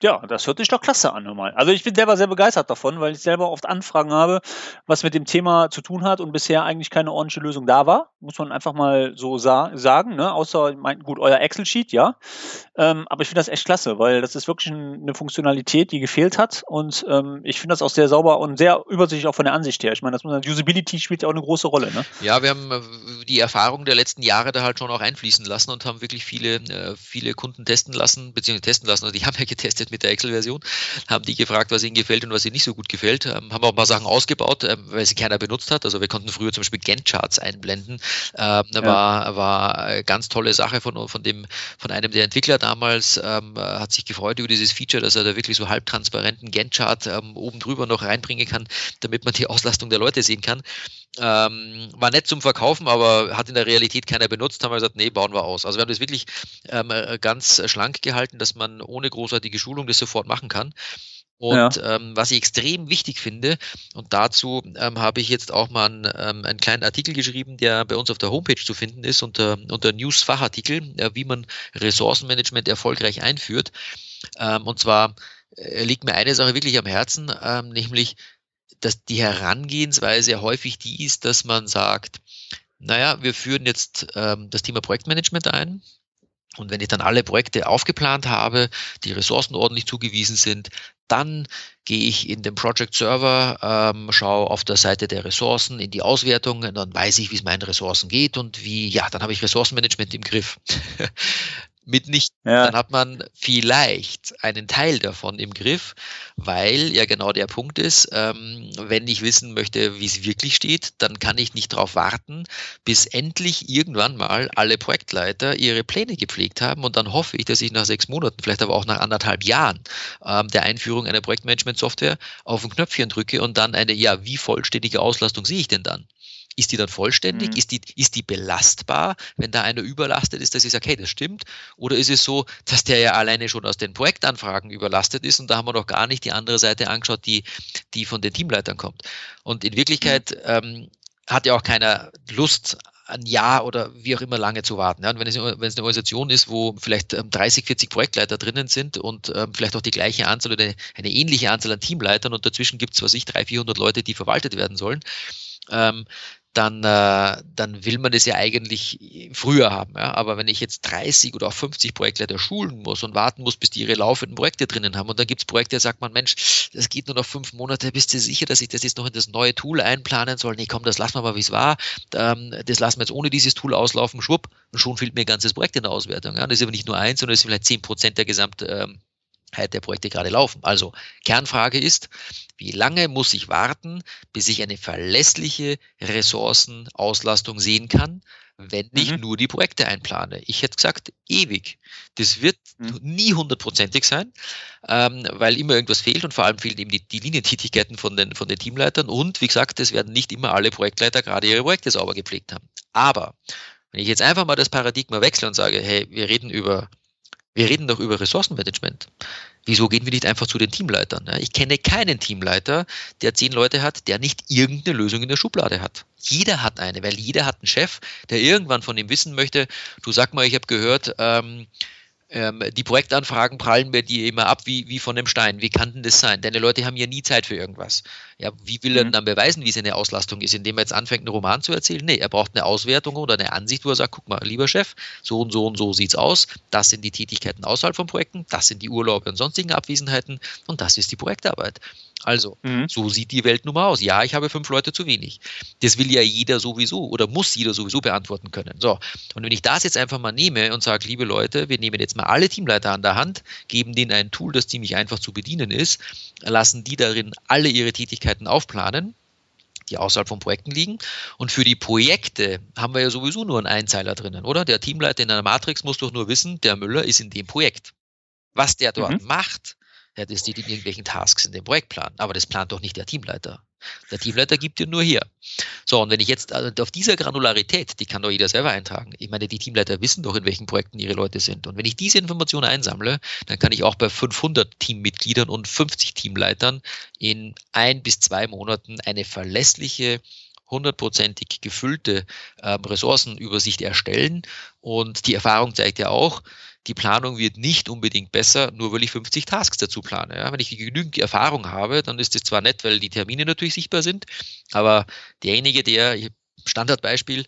Ja, das hört sich doch klasse an, mal. Also ich bin selber sehr begeistert davon, weil ich selber oft Anfragen habe, was mit dem Thema zu tun hat und bisher eigentlich keine ordentliche Lösung da war. Muss man einfach mal so sa sagen, ne? Außer, mein, gut, euer Excel-Sheet, ja. Ähm, aber ich finde das echt klasse, weil das ist wirklich eine Funktionalität, die gefehlt hat. Und ähm, ich finde das auch sehr sauber und sehr übersichtlich auch von der Ansicht her. Ich meine, das Usability spielt ja auch eine große Rolle, ne? Ja, wir haben äh, die Erfahrung der letzten Jahre da halt schon auch einfließen lassen und haben wirklich viele, äh, viele Kunden testen lassen, beziehungsweise testen lassen. Also die haben ja getestet getestet mit der Excel-Version, haben die gefragt, was ihnen gefällt und was ihnen nicht so gut gefällt, ähm, haben auch ein paar Sachen ausgebaut, ähm, weil sie keiner benutzt hat. Also wir konnten früher zum Beispiel Gantt-Charts einblenden. Ähm, ja. war, war eine ganz tolle Sache von, von, dem, von einem der Entwickler damals, ähm, hat sich gefreut über dieses Feature, dass er da wirklich so halbtransparenten Gantt-Chart ähm, oben drüber noch reinbringen kann, damit man die Auslastung der Leute sehen kann. Ähm, war nett zum Verkaufen, aber hat in der Realität keiner benutzt. Haben wir gesagt, nee, bauen wir aus. Also wir haben das wirklich ähm, äh, ganz schlank gehalten, dass man ohne großartige Schulung das sofort machen kann. Und ja. ähm, was ich extrem wichtig finde, und dazu ähm, habe ich jetzt auch mal einen, ähm, einen kleinen Artikel geschrieben, der bei uns auf der Homepage zu finden ist, unter, unter News-Fachartikel, äh, wie man Ressourcenmanagement erfolgreich einführt. Ähm, und zwar äh, liegt mir eine Sache wirklich am Herzen, ähm, nämlich dass die Herangehensweise häufig die ist, dass man sagt, naja, wir führen jetzt ähm, das Thema Projektmanagement ein. Und wenn ich dann alle Projekte aufgeplant habe, die Ressourcen ordentlich zugewiesen sind, Dann gehe ich in den Project Server, ähm, schaue auf der Seite der Ressourcen in die Auswertungen, dann weiß ich, wie es meinen Ressourcen geht und wie, ja, dann habe ich Ressourcenmanagement im Griff. mitnichten, ja. dann hat man vielleicht einen Teil davon im Griff, weil ja genau der Punkt ist, ähm, wenn ich wissen möchte, wie es wirklich steht, dann kann ich nicht darauf warten, bis endlich irgendwann mal alle Projektleiter ihre Pläne gepflegt haben und dann hoffe ich, dass ich nach sechs Monaten, vielleicht aber auch nach anderthalb Jahren ähm, der Einführung einer Projektmanagement-Software auf ein Knöpfchen drücke und dann eine, ja, wie vollständige Auslastung sehe ich denn dann? Ist die dann vollständig? Mhm. Ist, die, ist die belastbar, wenn da einer überlastet ist, dass ich sage, hey, das stimmt? Oder ist es so, dass der ja alleine schon aus den Projektanfragen überlastet ist und da haben wir noch gar nicht die andere Seite angeschaut, die, die von den Teamleitern kommt? Und in Wirklichkeit mhm. ähm, hat ja auch keiner Lust, ein Jahr oder wie auch immer lange zu warten. Ja, und wenn es, wenn es eine Organisation ist, wo vielleicht 30, ähm, 40 Projektleiter drinnen sind und ähm, vielleicht auch die gleiche Anzahl oder eine, eine ähnliche Anzahl an Teamleitern und dazwischen gibt es, was ich, 300, 400 Leute, die verwaltet werden sollen, ähm, dann, äh, dann will man das ja eigentlich früher haben. Ja? Aber wenn ich jetzt 30 oder auch 50 Projektleiter schulen muss und warten muss, bis die ihre laufenden Projekte drinnen haben und dann gibt es Projekte, da sagt man, Mensch, das geht nur noch fünf Monate, bist du sicher, dass ich das jetzt noch in das neue Tool einplanen soll? Nee, komm, das lassen wir mal, wie es war. Ähm, das lassen wir jetzt ohne dieses Tool auslaufen, schwupp, und schon fehlt mir ein ganzes Projekt in der Auswertung. Ja? Das ist aber nicht nur eins, sondern es sind vielleicht zehn Prozent der Gesamt ähm, der Projekte gerade laufen. Also Kernfrage ist, wie lange muss ich warten, bis ich eine verlässliche Ressourcenauslastung sehen kann, wenn ich mhm. nur die Projekte einplane? Ich hätte gesagt, ewig. Das wird mhm. nie hundertprozentig sein, ähm, weil immer irgendwas fehlt und vor allem fehlen eben die, die Linientätigkeiten von den, von den Teamleitern und wie gesagt, es werden nicht immer alle Projektleiter gerade ihre Projekte sauber gepflegt haben. Aber wenn ich jetzt einfach mal das Paradigma wechsle und sage, hey, wir reden über wir reden doch über Ressourcenmanagement. Wieso gehen wir nicht einfach zu den Teamleitern? Ich kenne keinen Teamleiter, der zehn Leute hat, der nicht irgendeine Lösung in der Schublade hat. Jeder hat eine, weil jeder hat einen Chef, der irgendwann von ihm wissen möchte, du sag mal, ich habe gehört, ähm, ähm, die Projektanfragen prallen mir die immer ab wie, wie von einem Stein. Wie kann denn das sein? Deine Leute haben ja nie Zeit für irgendwas. Ja, wie will er mhm. dann beweisen, wie seine Auslastung ist, indem er jetzt anfängt, einen Roman zu erzählen? Nee, er braucht eine Auswertung oder eine Ansicht, wo er sagt, guck mal, lieber Chef, so und so und so sieht's aus. Das sind die Tätigkeiten außerhalb von Projekten, das sind die Urlaube und sonstigen Abwesenheiten und das ist die Projektarbeit. Also, mhm. so sieht die Welt nun mal aus. Ja, ich habe fünf Leute zu wenig. Das will ja jeder sowieso oder muss jeder sowieso beantworten können. So, und wenn ich das jetzt einfach mal nehme und sage, liebe Leute, wir nehmen jetzt mal alle Teamleiter an der Hand, geben denen ein Tool, das ziemlich einfach zu bedienen ist, lassen die darin alle ihre Tätigkeiten aufplanen, die außerhalb von Projekten liegen. Und für die Projekte haben wir ja sowieso nur einen Einzeiler drinnen, oder? Der Teamleiter in einer Matrix muss doch nur wissen, der Müller ist in dem Projekt. Was der dort mhm. macht, ja, das steht in irgendwelchen Tasks in dem Projektplan. Aber das plant doch nicht der Teamleiter. Der Teamleiter gibt dir nur hier. So, und wenn ich jetzt also auf dieser Granularität, die kann doch jeder selber eintragen. Ich meine, die Teamleiter wissen doch, in welchen Projekten ihre Leute sind. Und wenn ich diese Informationen einsammle, dann kann ich auch bei 500 Teammitgliedern und 50 Teamleitern in ein bis zwei Monaten eine verlässliche hundertprozentig gefüllte äh, Ressourcenübersicht erstellen. Und die Erfahrung zeigt ja auch, die Planung wird nicht unbedingt besser, nur weil ich 50 Tasks dazu plane. Ja, wenn ich genügend Erfahrung habe, dann ist das zwar nett, weil die Termine natürlich sichtbar sind, aber derjenige, der, Standardbeispiel,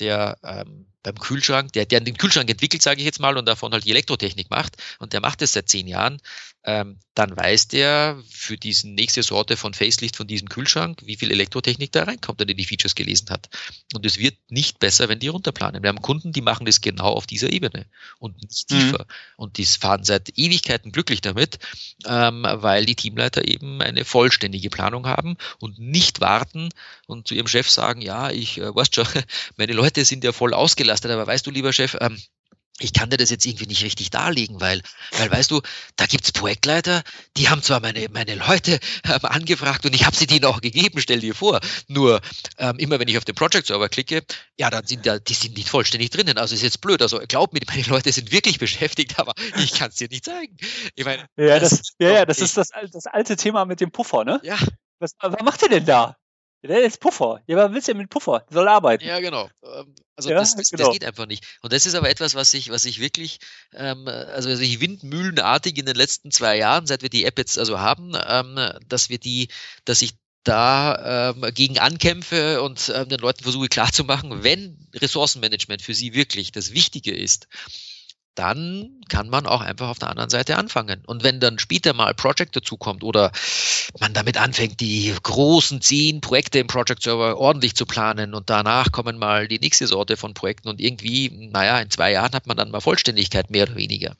der ähm, beim Kühlschrank, der, der den Kühlschrank entwickelt, sage ich jetzt mal, und davon halt die Elektrotechnik macht, und der macht das seit zehn Jahren, ähm, dann weiß der für diese nächste Sorte von Facelift von diesem Kühlschrank, wie viel Elektrotechnik da reinkommt, wenn er die Features gelesen hat. Und es wird nicht besser, wenn die runterplanen. Wir haben Kunden, die machen das genau auf dieser Ebene und nicht mhm. tiefer. Mhm. Und die fahren seit Ewigkeiten glücklich damit, ähm, weil die Teamleiter eben eine vollständige Planung haben und nicht warten und zu ihrem Chef sagen, ja, ich äh, weißt schon, meine Leute sind ja voll ausgelastet, aber weißt du, lieber Chef, ähm, ich kann dir das jetzt irgendwie nicht richtig darlegen, weil, weil weißt du, da gibt's Projektleiter, die haben zwar meine, meine Leute ähm, angefragt und ich habe sie denen auch gegeben, stell dir vor. Nur ähm, immer wenn ich auf den Project Server klicke, ja, dann sind da, die sind nicht vollständig drinnen. Also ist jetzt blöd. Also glaub mir, meine Leute sind wirklich beschäftigt, aber ich kann es dir nicht zeigen. Ich meine, ja, das, das ja, ja, das ist das, das alte Thema mit dem Puffer, ne? Ja. Was, was macht ihr denn da? Der ist Puffer. Ja, was willst du denn mit Puffer? Der soll arbeiten. Ja, genau. Ähm, also ja, das, das, genau. das, geht einfach nicht. Und das ist aber etwas, was ich, was ich wirklich, ähm, also ich windmühlenartig in den letzten zwei Jahren, seit wir die App jetzt also haben, ähm, dass wir die, dass ich da ähm, gegen ankämpfe und ähm, den Leuten versuche klarzumachen, wenn Ressourcenmanagement für sie wirklich das Wichtige ist, dann kann man auch einfach auf der anderen Seite anfangen. Und wenn dann später mal Project dazukommt oder man damit anfängt, die großen zehn Projekte im Project Server ordentlich zu planen und danach kommen mal die nächste Sorte von Projekten und irgendwie, naja, in zwei Jahren hat man dann mal Vollständigkeit mehr oder weniger.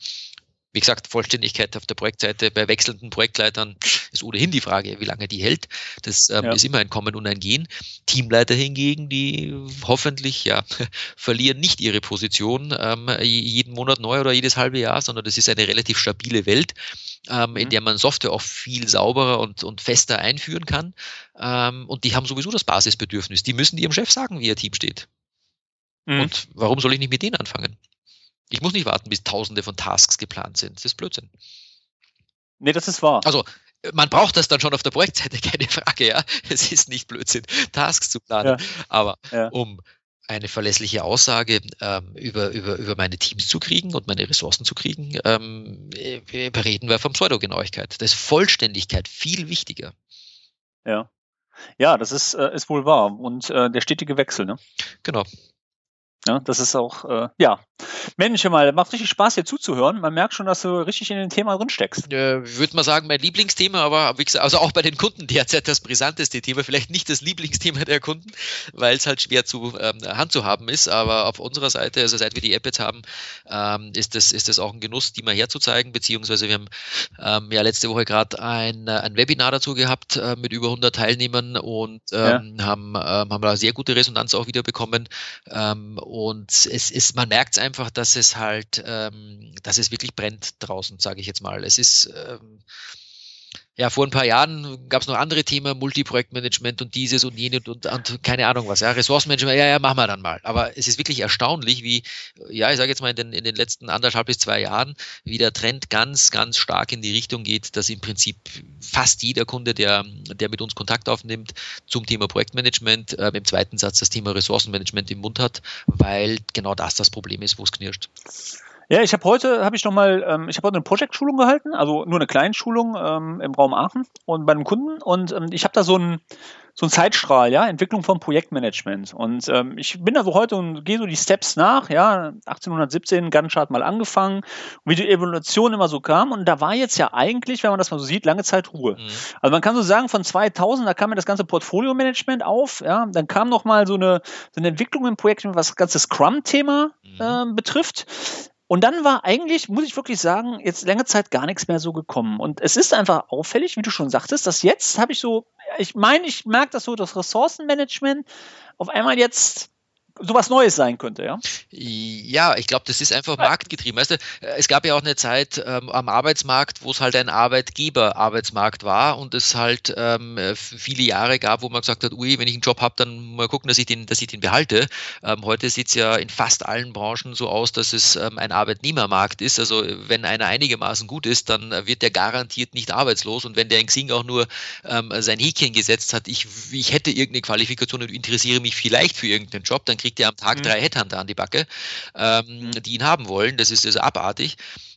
Wie gesagt, Vollständigkeit auf der Projektseite bei wechselnden Projektleitern ist ohnehin die Frage, wie lange die hält. Das ähm, ja. ist immer ein Kommen und ein Gehen. Teamleiter hingegen, die hoffentlich ja verlieren nicht ihre Position ähm, jeden Monat neu oder jedes halbe Jahr, sondern das ist eine relativ stabile Welt, ähm, mhm. in der man Software auch viel sauberer und, und fester einführen kann. Ähm, und die haben sowieso das Basisbedürfnis. Die müssen ihrem Chef sagen, wie ihr Team steht. Mhm. Und warum soll ich nicht mit denen anfangen? Ich muss nicht warten, bis tausende von Tasks geplant sind. Das ist Blödsinn. Nee, das ist wahr. Also, man braucht das dann schon auf der Projektseite, keine Frage, ja. Es ist nicht Blödsinn, Tasks zu planen. Ja. Aber ja. um eine verlässliche Aussage ähm, über, über, über meine Teams zu kriegen und meine Ressourcen zu kriegen, ähm, äh, reden wir von Pseudogenauigkeit. Da ist Vollständigkeit viel wichtiger. Ja. Ja, das ist, äh, ist wohl wahr. Und äh, der stetige Wechsel, ne? Genau. Ja, das ist auch, äh, ja. Mensch, mal, macht richtig Spaß, hier zuzuhören. Man merkt schon, dass du richtig in dem Thema drin steckst. Äh, ich würde mal sagen, mein Lieblingsthema, aber wie gesagt, also auch bei den Kunden derzeit das brisanteste Thema. Vielleicht nicht das Lieblingsthema der Kunden, weil es halt schwer zu ähm, handzuhaben ist. Aber auf unserer Seite, also seit wir die App jetzt haben, ähm, ist, das, ist das auch ein Genuss, die mal herzuzeigen. Beziehungsweise wir haben ähm, ja letzte Woche gerade ein, ein Webinar dazu gehabt äh, mit über 100 Teilnehmern und ähm, ja. haben, ähm, haben da sehr gute Resonanz auch wieder bekommen. Ähm, und es ist, man merkt es einfach, dass es halt, ähm, dass es wirklich brennt draußen, sage ich jetzt mal. Es ist ähm, ja, vor ein paar Jahren gab es noch andere Themen, Multiprojektmanagement und dieses und jenes und, und, keine Ahnung was. Ja, Ressourcenmanagement, ja, ja, machen wir dann mal. Aber es ist wirklich erstaunlich, wie, ja, ich sage jetzt mal in den, in den letzten anderthalb bis zwei Jahren, wie der Trend ganz, ganz stark in die Richtung geht, dass im Prinzip fast jeder Kunde, der, der mit uns Kontakt aufnimmt zum Thema Projektmanagement, äh, im zweiten Satz das Thema Ressourcenmanagement im Mund hat, weil genau das das Problem ist, wo es knirscht. Ja, ich habe heute, habe ich noch mal, ähm, ich habe heute eine Projektschulung gehalten, also nur eine kleine Schulung ähm, im Raum Aachen und bei einem Kunden und ähm, ich habe da so einen so einen Zeitstrahl, ja, Entwicklung von Projektmanagement und ähm, ich bin da so heute und gehe so die Steps nach, ja, 1817 Gantt-Chart mal angefangen, wie die Evolution immer so kam und da war jetzt ja eigentlich, wenn man das mal so sieht, lange Zeit Ruhe. Mhm. Also man kann so sagen, von 2000, da kam ja das ganze Portfolio-Management auf, ja, dann kam noch mal so eine, so eine Entwicklung im Projekt, was das ganze Scrum-Thema mhm. äh, betrifft. Und dann war eigentlich, muss ich wirklich sagen, jetzt längere Zeit gar nichts mehr so gekommen. Und es ist einfach auffällig, wie du schon sagtest, dass jetzt habe ich so, ich meine, ich merke das so, das Ressourcenmanagement auf einmal jetzt sowas Neues sein könnte, ja? Ja, ich glaube, das ist einfach marktgetrieben. Weißt du, es gab ja auch eine Zeit ähm, am Arbeitsmarkt, wo es halt ein Arbeitgeber-Arbeitsmarkt war und es halt ähm, viele Jahre gab, wo man gesagt hat, ui, wenn ich einen Job habe, dann mal gucken, dass ich den, dass ich den behalte. Ähm, heute sieht es ja in fast allen Branchen so aus, dass es ähm, ein Arbeitnehmermarkt ist. Also wenn einer einigermaßen gut ist, dann wird der garantiert nicht arbeitslos und wenn der in Xing auch nur ähm, sein Häkchen gesetzt hat, ich, ich hätte irgendeine Qualifikation und interessiere mich vielleicht für irgendeinen Job, dann kriege kriegt er am Tag mhm. drei Headhunter an die Backe, ähm, mhm. die ihn haben wollen. Das ist also abartig.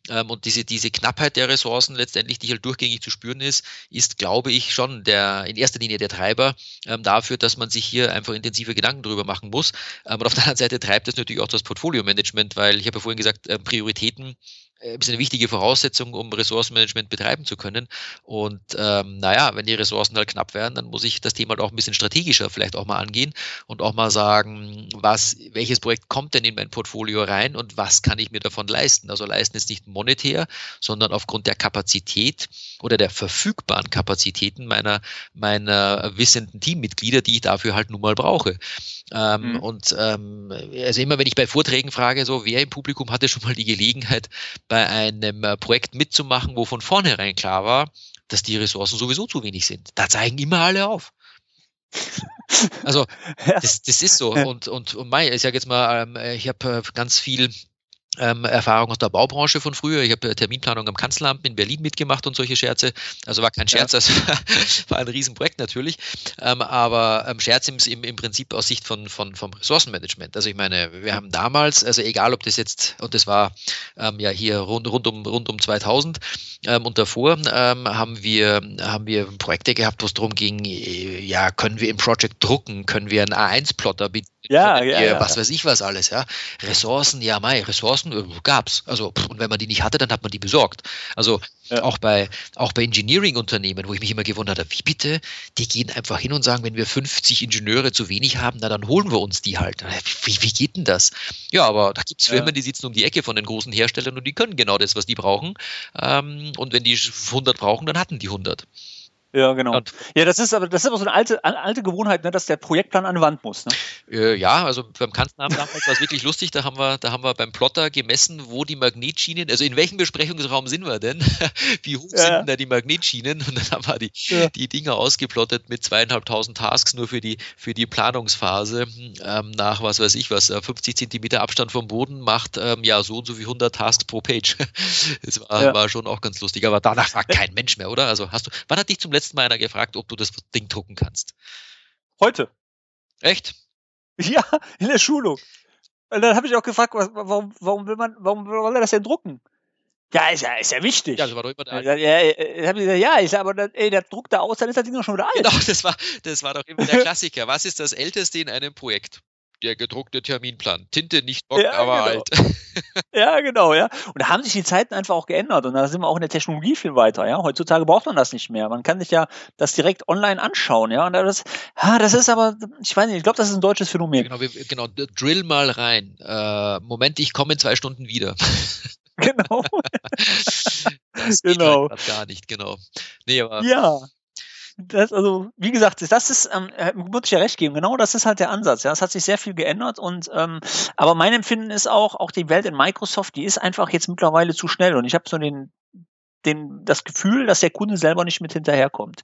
Ähm, und diese, diese Knappheit der Ressourcen letztendlich, die halt durchgängig zu spüren ist, ist, glaube ich, schon der, in erster Linie der Treiber ähm, dafür, dass man sich hier einfach intensive Gedanken drüber machen muss. Ähm, und auf der anderen Seite treibt es natürlich auch das Portfolio-Management, weil ich habe ja vorhin gesagt, Prioritäten äh, ist eine wichtige Voraussetzung, um Ressourcenmanagement betreiben zu können. Und ähm, naja, wenn die Ressourcen halt knapp werden, dann muss ich das Thema halt auch ein bisschen strategischer vielleicht auch mal angehen und auch mal sagen, was, welches Projekt kommt denn in mein Portfolio rein und was kann ich mir davon leisten? Also leisten jetzt nicht monetär, sondern aufgrund der Kapazität oder der verfügbaren Kapazitäten meiner, meiner wissenden Teammitglieder, die ich dafür halt nun mal brauche. Ähm, mhm. Und ähm, also immer wenn ich bei Vorträgen frage, so wer im Publikum hatte schon mal die Gelegenheit, bei einem äh, Projekt mitzumachen, wo von vornherein klar war, dass die Ressourcen sowieso zu wenig sind. Da zeigen immer alle auf. Also das, das ist so. Und, und, und mein, ich sage jetzt mal, ähm, ich habe äh, ganz viel ähm, Erfahrung aus der Baubranche von früher. Ich habe äh, Terminplanung am Kanzleramt in Berlin mitgemacht und solche Scherze. Also war kein Scherz, ja. das war ein Riesenprojekt natürlich. Ähm, aber ähm, Scherz im, im, Prinzip aus Sicht von, von, vom Ressourcenmanagement. Also ich meine, wir haben damals, also egal ob das jetzt, und das war ähm, ja hier rund, rund, um, rund um 2000 ähm, und davor, ähm, haben, wir, haben wir Projekte gehabt, wo es darum ging, äh, ja, können wir im Project drucken, können wir einen A1-Plotter ja, ja, ja, was weiß ich was alles, ja. Ressourcen, ja, mei, Ressourcen Ressourcen? Äh, gab's. Also, und wenn man die nicht hatte, dann hat man die besorgt. Also ja. auch bei, auch bei Engineering-Unternehmen, wo ich mich immer gewundert habe, wie bitte, die gehen einfach hin und sagen, wenn wir 50 Ingenieure zu wenig haben, na dann holen wir uns die halt. Wie, wie geht denn das? Ja, aber da gibt es Firmen, ja. die sitzen um die Ecke von den großen Herstellern und die können genau das, was die brauchen. Ähm, und wenn die 100 brauchen, dann hatten die 100. Ja, genau. Und ja, das ist aber das ist aber so eine alte, alte Gewohnheit, ne, dass der Projektplan an die Wand muss. Ne? Äh, ja, also beim Kanzleramt damals war es wirklich lustig. Da haben wir, da haben wir beim Plotter gemessen, wo die Magnetschienen, also in welchem Besprechungsraum sind wir denn? Wie hoch ja. sind da die Magnetschienen? Und dann haben wir die, ja. die Dinger ausgeplottet mit zweieinhalbtausend Tasks nur für die, für die Planungsphase ähm, nach was weiß ich was, 50 äh, Zentimeter Abstand vom Boden macht ähm, ja so und so wie 100 Tasks pro Page. Das war, ja. war schon auch ganz lustig. Aber danach fragt kein Mensch mehr, oder? Also hast du, wann hat dich zum letzten Mal einer gefragt, ob du das Ding drucken kannst? Heute. Echt? Ja, in der Schulung. Und dann habe ich auch gefragt, was, warum, warum will man, warum will er das denn drucken? Ja, ist ja, ist ja wichtig. Ja, das war doch immer der. Ja, ja, ja, gesagt, ja ist aber, ey, der druckt da aus, dann ist das Ding doch schon wieder alt. Genau, das war, das war doch immer der Klassiker. Was ist das Älteste in einem Projekt? Der gedruckte Terminplan. Tinte nicht trocken, ja, aber genau. alt. ja, genau, ja. Und da haben sich die Zeiten einfach auch geändert und da sind wir auch in der Technologie viel weiter, ja. Heutzutage braucht man das nicht mehr. Man kann sich ja das direkt online anschauen, ja. Und das, ah, das ist aber, ich weiß nicht, ich glaube, das ist ein deutsches Phänomen. Genau, wir, genau, drill mal rein. Äh, Moment, ich komme in zwei Stunden wieder. genau. das genau. Halt gar nicht, genau. Nee, aber ja das, also, wie gesagt, das ist, ähm, äh, muss ich ja recht geben, genau das ist halt der Ansatz. Ja, es hat sich sehr viel geändert und ähm, aber mein Empfinden ist auch, auch die Welt in Microsoft, die ist einfach jetzt mittlerweile zu schnell und ich habe so den den, das Gefühl, dass der Kunde selber nicht mit hinterherkommt.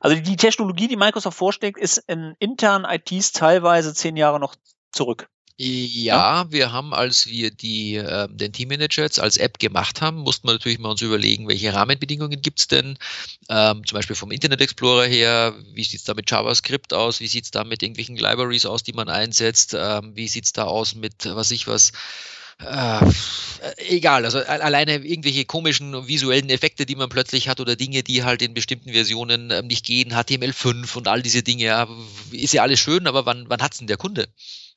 Also die Technologie, die Microsoft vorschlägt, ist in internen ITs teilweise zehn Jahre noch zurück. Ja, wir haben, als wir die, äh, den Teammanager jetzt als App gemacht haben, mussten wir natürlich mal uns überlegen, welche Rahmenbedingungen gibt's denn, ähm, zum Beispiel vom Internet Explorer her, wie sieht's da mit JavaScript aus, wie sieht's da mit irgendwelchen Libraries aus, die man einsetzt, ähm, wie sieht's da aus mit, was ich was, äh, egal, also alleine irgendwelche komischen visuellen Effekte, die man plötzlich hat oder Dinge, die halt in bestimmten Versionen ähm, nicht gehen, HTML5 und all diese Dinge, ja, ist ja alles schön, aber wann, wann hat's denn der Kunde?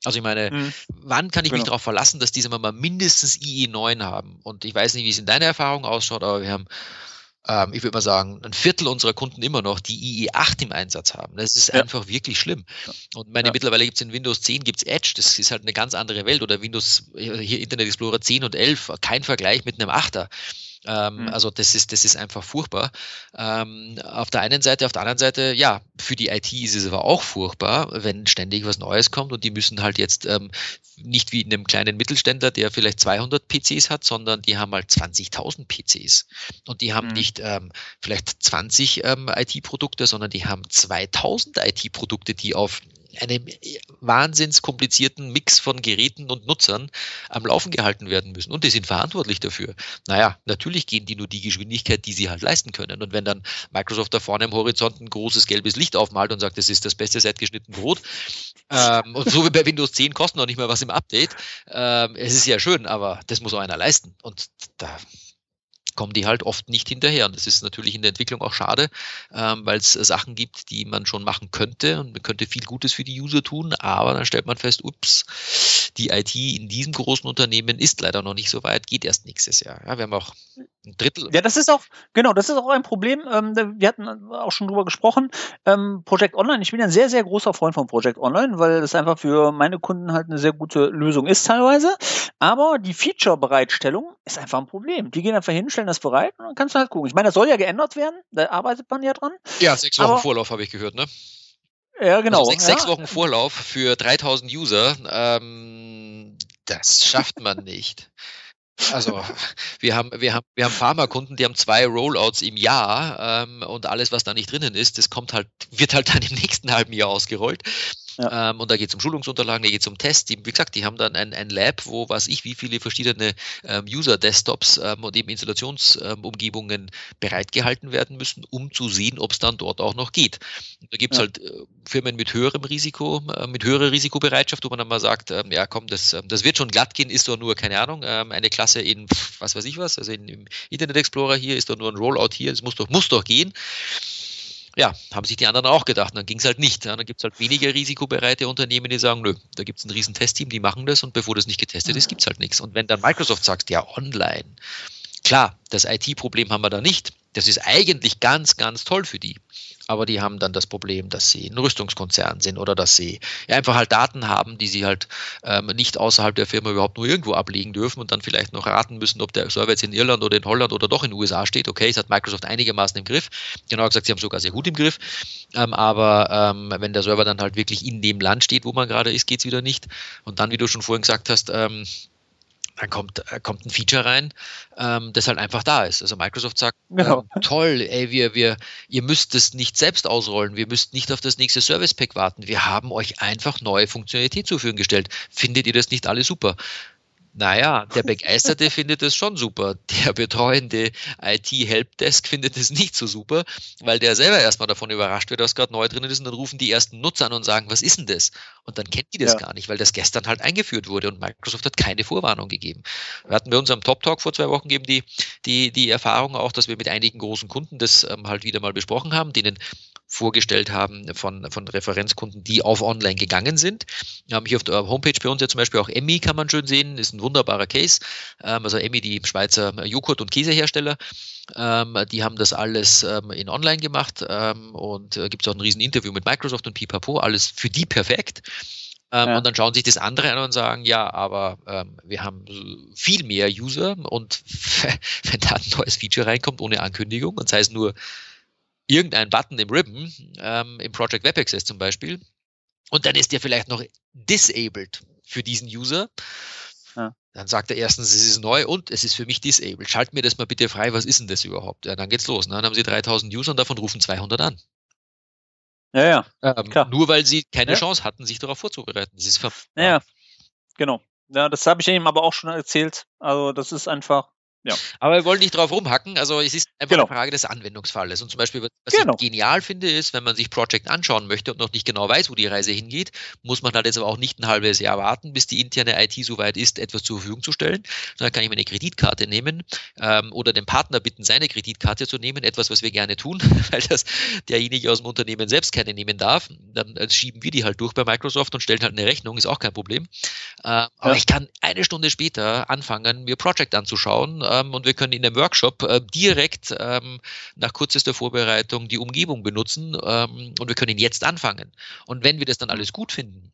Also ich meine, mhm. wann kann ich genau. mich darauf verlassen, dass diese mal mindestens IE9 haben? Und ich weiß nicht, wie es in deiner Erfahrung ausschaut, aber wir haben, ähm, ich würde mal sagen, ein Viertel unserer Kunden immer noch, die IE8 im Einsatz haben. Das ist ja. einfach wirklich schlimm. Und meine, ja. mittlerweile gibt es in Windows 10 gibt's Edge, das ist halt eine ganz andere Welt. Oder Windows, hier Internet Explorer 10 und 11, kein Vergleich mit einem 8er. Ähm, mhm. Also das ist, das ist einfach furchtbar. Ähm, auf der einen Seite, auf der anderen Seite, ja, für die IT ist es aber auch furchtbar, wenn ständig was Neues kommt und die müssen halt jetzt ähm, nicht wie in einem kleinen Mittelständler, der vielleicht 200 PCs hat, sondern die haben halt 20.000 PCs. Und die haben mhm. nicht ähm, vielleicht 20 ähm, IT-Produkte, sondern die haben 2000 IT-Produkte, die auf einem wahnsinns komplizierten Mix von Geräten und Nutzern am Laufen gehalten werden müssen. Und die sind verantwortlich dafür. Naja, natürlich gehen die nur die Geschwindigkeit, die sie halt leisten können. Und wenn dann Microsoft da vorne am Horizont ein großes gelbes Licht aufmalt und sagt, das ist das beste seit geschnitten Brot, ähm, und so wie bei Windows 10 kosten noch nicht mehr was im Update, ähm, es ist ja schön, aber das muss auch einer leisten. Und da kommen die halt oft nicht hinterher. Und das ist natürlich in der Entwicklung auch schade, ähm, weil es Sachen gibt, die man schon machen könnte und man könnte viel Gutes für die User tun, aber dann stellt man fest, ups, die IT in diesem großen Unternehmen ist leider noch nicht so weit, geht erst nächstes Jahr. Ja, wir haben auch ein Drittel. Ja, das ist auch, genau, das ist auch ein Problem. Ähm, wir hatten auch schon drüber gesprochen. Ähm, Project Online, ich bin ein sehr, sehr großer Freund von Project Online, weil das einfach für meine Kunden halt eine sehr gute Lösung ist teilweise. Aber die Feature-Bereitstellung ist einfach ein Problem. Die gehen einfach hin, stellen das bereit und dann kannst du halt gucken. Ich meine, das soll ja geändert werden, da arbeitet man ja dran. Ja, sechs Wochen aber, Vorlauf habe ich gehört, ne? Ja, genau. Also sechs, ja. sechs Wochen Vorlauf für 3000 User, ähm, das schafft man nicht. Also wir haben, wir haben, wir haben Pharmakunden, die haben zwei Rollouts im Jahr ähm, und alles, was da nicht drinnen ist, das kommt halt, wird halt dann im nächsten halben Jahr ausgerollt. Ja. Ähm, und da geht es um Schulungsunterlagen, da geht es um Tests. Die, wie gesagt, die haben dann ein, ein Lab, wo was ich, wie viele verschiedene ähm, User-Desktops ähm, und eben Installationsumgebungen ähm, bereitgehalten werden müssen, um zu sehen, ob es dann dort auch noch geht. Da gibt es ja. halt äh, Firmen mit höherem Risiko, äh, mit höherer Risikobereitschaft, wo man dann mal sagt, ähm, ja komm, das, ähm, das wird schon glatt gehen, ist doch nur, keine Ahnung, ähm, eine Klasse in was weiß ich was, also in, im Internet Explorer hier ist doch nur ein Rollout hier, das muss doch, muss doch gehen. Ja, haben sich die anderen auch gedacht. Und dann ging es halt nicht. Ja. Dann gibt es halt weniger risikobereite Unternehmen, die sagen, nö, da gibt es ein riesen Testteam, die machen das und bevor das nicht getestet ist, gibt es halt nichts. Und wenn dann Microsoft sagt, ja, online, klar, das IT-Problem haben wir da nicht. Das ist eigentlich ganz, ganz toll für die aber die haben dann das Problem, dass sie ein Rüstungskonzern sind oder dass sie einfach halt Daten haben, die sie halt ähm, nicht außerhalb der Firma überhaupt nur irgendwo ablegen dürfen und dann vielleicht noch raten müssen, ob der Server jetzt in Irland oder in Holland oder doch in den USA steht. Okay, es hat Microsoft einigermaßen im Griff. Genau gesagt, sie haben sogar sehr gut im Griff. Ähm, aber ähm, wenn der Server dann halt wirklich in dem Land steht, wo man gerade ist, geht es wieder nicht. Und dann, wie du schon vorhin gesagt hast, ähm, dann kommt, äh, kommt ein Feature rein, ähm, das halt einfach da ist. Also Microsoft sagt, genau. ähm, toll, ey, wir, wir, ihr müsst es nicht selbst ausrollen, wir müsst nicht auf das nächste Service Pack warten, wir haben euch einfach neue Funktionalität zur Verfügung gestellt. Findet ihr das nicht alle super? Naja, der Begeisterte findet es schon super. Der betreuende IT-Helpdesk findet es nicht so super, weil der selber erstmal davon überrascht wird, dass gerade neu drin ist und dann rufen die ersten Nutzer an und sagen, was ist denn das? Und dann kennt die das ja. gar nicht, weil das gestern halt eingeführt wurde und Microsoft hat keine Vorwarnung gegeben. Wir hatten bei unserem Top Talk vor zwei Wochen gegeben die, die, die Erfahrung auch, dass wir mit einigen großen Kunden das ähm, halt wieder mal besprochen haben, denen vorgestellt haben von, von Referenzkunden, die auf online gegangen sind. Wir haben hier auf der Homepage bei uns ja zum Beispiel auch Emmy, kann man schön sehen, ist ein wunderbarer Case. Ähm, also Emmy, die Schweizer Joghurt- und Käsehersteller, ähm, die haben das alles ähm, in online gemacht und äh, gibt es auch ein riesen Interview mit Microsoft und Pipapo, alles für die perfekt. Ja. Und dann schauen sich das andere an und sagen, ja, aber wir haben viel mehr User und wenn da ein neues Feature reinkommt ohne Ankündigung und sei es nur irgendein Button im Ribbon, ähm, im Project Web Access zum Beispiel, und dann ist der vielleicht noch disabled für diesen User. Ja. Dann sagt er erstens, es ist neu und es ist für mich disabled. Schalt mir das mal bitte frei, was ist denn das überhaupt? Ja, dann geht's los. Ne? Dann haben sie 3000 User und davon rufen 200 an. Ja, ja. Ähm, klar. Nur weil sie keine ja. Chance hatten, sich darauf vorzubereiten. Das ist ja, ja, genau. Ja, das habe ich ihm aber auch schon erzählt. Also das ist einfach, ja. Aber wir wollen nicht drauf rumhacken. Also es ist einfach genau. eine Frage des Anwendungsfalles. Und zum Beispiel, was genau. ich genial finde, ist, wenn man sich Project anschauen möchte und noch nicht genau weiß, wo die Reise hingeht, muss man halt jetzt aber auch nicht ein halbes Jahr warten, bis die interne IT soweit ist, etwas zur Verfügung zu stellen. Dann kann ich meine Kreditkarte nehmen ähm, oder den Partner bitten, seine Kreditkarte zu nehmen. Etwas, was wir gerne tun, weil das derjenige aus dem Unternehmen selbst keine nehmen darf. Dann äh, schieben wir die halt durch bei Microsoft und stellen halt eine Rechnung, ist auch kein Problem. Äh, ja. Aber ich kann eine Stunde später anfangen, mir Project anzuschauen ähm, und wir können in dem Workshop äh, direkt ähm, nach kürzester Vorbereitung die Umgebung benutzen ähm, und wir können jetzt anfangen. Und wenn wir das dann alles gut finden,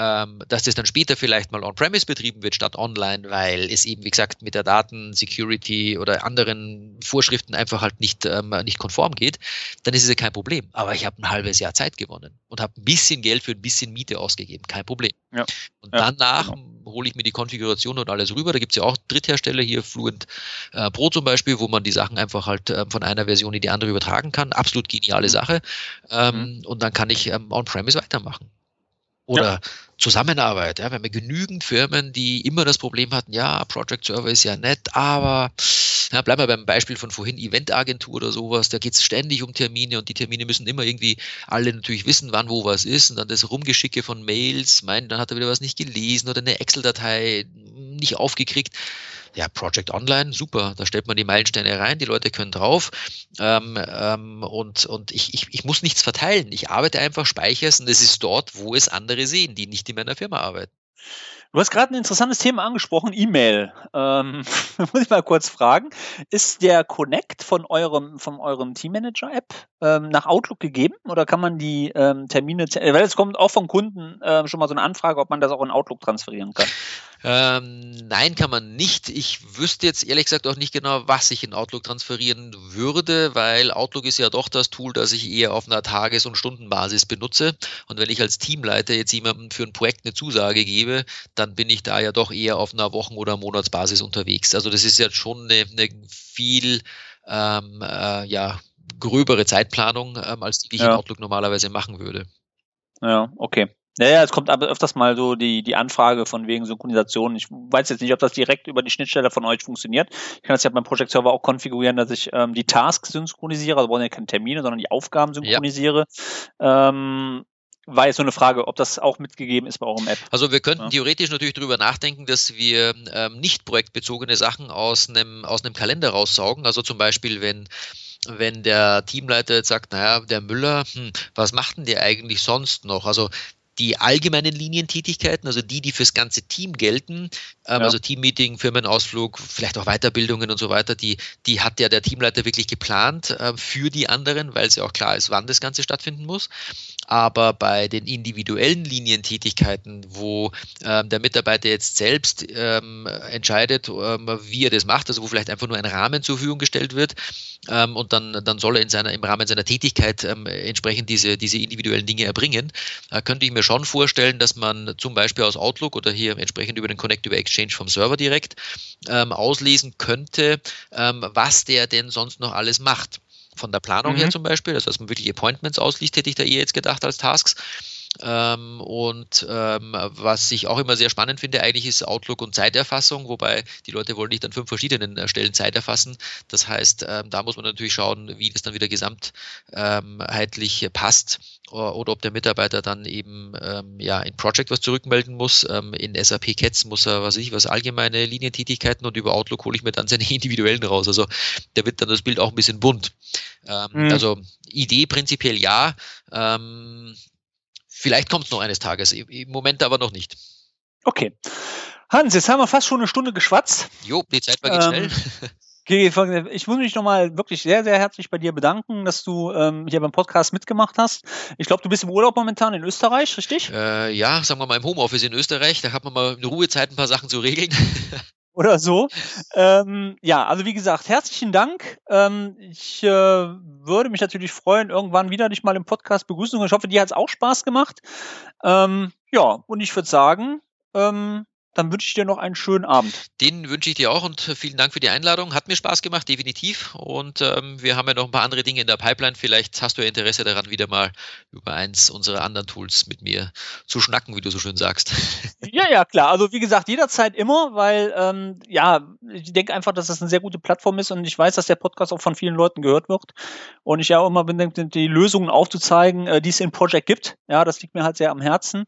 dass das dann später vielleicht mal on-premise betrieben wird statt online, weil es eben, wie gesagt, mit der Daten-Security oder anderen Vorschriften einfach halt nicht, ähm, nicht konform geht, dann ist es ja kein Problem. Aber ich habe ein halbes Jahr Zeit gewonnen und habe ein bisschen Geld für ein bisschen Miete ausgegeben, kein Problem. Ja. Und ja, danach genau. hole ich mir die Konfiguration und alles rüber. Da gibt es ja auch Dritthersteller hier, Fluent äh, Pro zum Beispiel, wo man die Sachen einfach halt äh, von einer Version in die andere übertragen kann. Absolut geniale mhm. Sache. Ähm, mhm. Und dann kann ich ähm, on-premise weitermachen. Oder ja. Zusammenarbeit. Ja, wir haben ja genügend Firmen, die immer das Problem hatten, ja, Project Server ist ja nett, aber ja, bleiben wir beim Beispiel von vorhin, Eventagentur oder sowas, da geht es ständig um Termine und die Termine müssen immer irgendwie alle natürlich wissen, wann wo was ist und dann das Rumgeschicke von Mails, mein, dann hat er wieder was nicht gelesen oder eine Excel-Datei nicht aufgekriegt ja, Project Online, super, da stellt man die Meilensteine rein, die Leute können drauf ähm, ähm, und, und ich, ich, ich muss nichts verteilen. Ich arbeite einfach, speichere es und es ist dort, wo es andere sehen, die nicht in meiner Firma arbeiten. Du hast gerade ein interessantes Thema angesprochen, E-Mail. Ähm, muss ich mal kurz fragen, ist der Connect von eurem, von eurem Teammanager-App ähm, nach Outlook gegeben oder kann man die ähm, Termine, weil es kommt auch vom Kunden äh, schon mal so eine Anfrage, ob man das auch in Outlook transferieren kann? Ähm, nein, kann man nicht. Ich wüsste jetzt ehrlich gesagt auch nicht genau, was ich in Outlook transferieren würde, weil Outlook ist ja doch das Tool, das ich eher auf einer Tages- und Stundenbasis benutze. Und wenn ich als Teamleiter jetzt jemandem für ein Projekt eine Zusage gebe, dann bin ich da ja doch eher auf einer Wochen- oder Monatsbasis unterwegs. Also das ist jetzt schon eine, eine viel ähm, äh, ja, gröbere Zeitplanung, ähm, als die ich ja. in Outlook normalerweise machen würde. Ja, okay. Naja, es kommt aber öfters mal so die, die Anfrage von wegen Synchronisation. Ich weiß jetzt nicht, ob das direkt über die Schnittstelle von euch funktioniert. Ich kann das ja beim Project Server auch konfigurieren, dass ich ähm, die Tasks synchronisiere, also wollen ja keine Termine, sondern die Aufgaben synchronisiere. Ja. Ähm, war jetzt so eine Frage, ob das auch mitgegeben ist bei eurem App. Also wir könnten ja. theoretisch natürlich darüber nachdenken, dass wir ähm, nicht projektbezogene Sachen aus einem, aus einem Kalender raussaugen. Also zum Beispiel, wenn wenn der Teamleiter jetzt sagt, naja, der Müller, hm, was macht denn der eigentlich sonst noch? Also die allgemeinen Linientätigkeiten, also die, die fürs ganze Team gelten, ähm, ja. also Teammeeting, Firmenausflug, vielleicht auch Weiterbildungen und so weiter, die, die hat ja der Teamleiter wirklich geplant äh, für die anderen, weil es ja auch klar ist, wann das Ganze stattfinden muss. Aber bei den individuellen Linientätigkeiten, wo ähm, der Mitarbeiter jetzt selbst ähm, entscheidet, ähm, wie er das macht, also wo vielleicht einfach nur ein Rahmen zur Verfügung gestellt wird, ähm, und dann, dann soll er in seiner, im Rahmen seiner Tätigkeit ähm, entsprechend diese, diese individuellen Dinge erbringen, äh, könnte ich mir schon vorstellen, dass man zum Beispiel aus Outlook oder hier entsprechend über den Connect über Exchange vom Server direkt auslesen könnte, was der denn sonst noch alles macht von der Planung mhm. her zum Beispiel, also dass man wirklich Appointments ausliest, hätte ich da eher jetzt gedacht als Tasks. Ähm, und ähm, was ich auch immer sehr spannend finde, eigentlich ist Outlook und Zeiterfassung, wobei die Leute wollen nicht an fünf verschiedenen äh, Stellen Zeit erfassen. Das heißt, ähm, da muss man natürlich schauen, wie das dann wieder gesamtheitlich passt oder ob der Mitarbeiter dann eben ähm, ja in Project was zurückmelden muss. Ähm, in SAP Cats muss er, was ich, was allgemeine Linientätigkeiten und über Outlook hole ich mir dann seine individuellen raus. Also da wird dann das Bild auch ein bisschen bunt. Ähm, mhm. Also Idee prinzipiell ja. Ähm, Vielleicht kommt es noch eines Tages, im Moment aber noch nicht. Okay. Hans, jetzt haben wir fast schon eine Stunde geschwatzt. Jo, die Zeit war ähm, schnell. Ich muss mich nochmal wirklich sehr, sehr herzlich bei dir bedanken, dass du ähm, hier beim Podcast mitgemacht hast. Ich glaube, du bist im Urlaub momentan in Österreich, richtig? Äh, ja, sagen wir mal im Homeoffice in Österreich. Da hat man mal eine Ruhezeit ein paar Sachen zu regeln. oder so. Ähm, ja, also wie gesagt, herzlichen Dank. Ähm, ich äh, würde mich natürlich freuen, irgendwann wieder dich mal im Podcast begrüßen. Ich hoffe, dir hat es auch Spaß gemacht. Ähm, ja, und ich würde sagen, ähm, dann wünsche ich dir noch einen schönen Abend. Den wünsche ich dir auch und vielen Dank für die Einladung. Hat mir Spaß gemacht, definitiv. Und ähm, wir haben ja noch ein paar andere Dinge in der Pipeline. Vielleicht hast du ja Interesse daran, wieder mal über eins unserer anderen Tools mit mir zu schnacken, wie du so schön sagst. Ja, ja, klar. Also wie gesagt, jederzeit immer, weil ähm, ja, ich denke einfach, dass das eine sehr gute Plattform ist und ich weiß, dass der Podcast auch von vielen Leuten gehört wird. Und ich ja auch immer bin, die Lösungen aufzuzeigen, äh, die es in Project gibt. Ja, das liegt mir halt sehr am Herzen.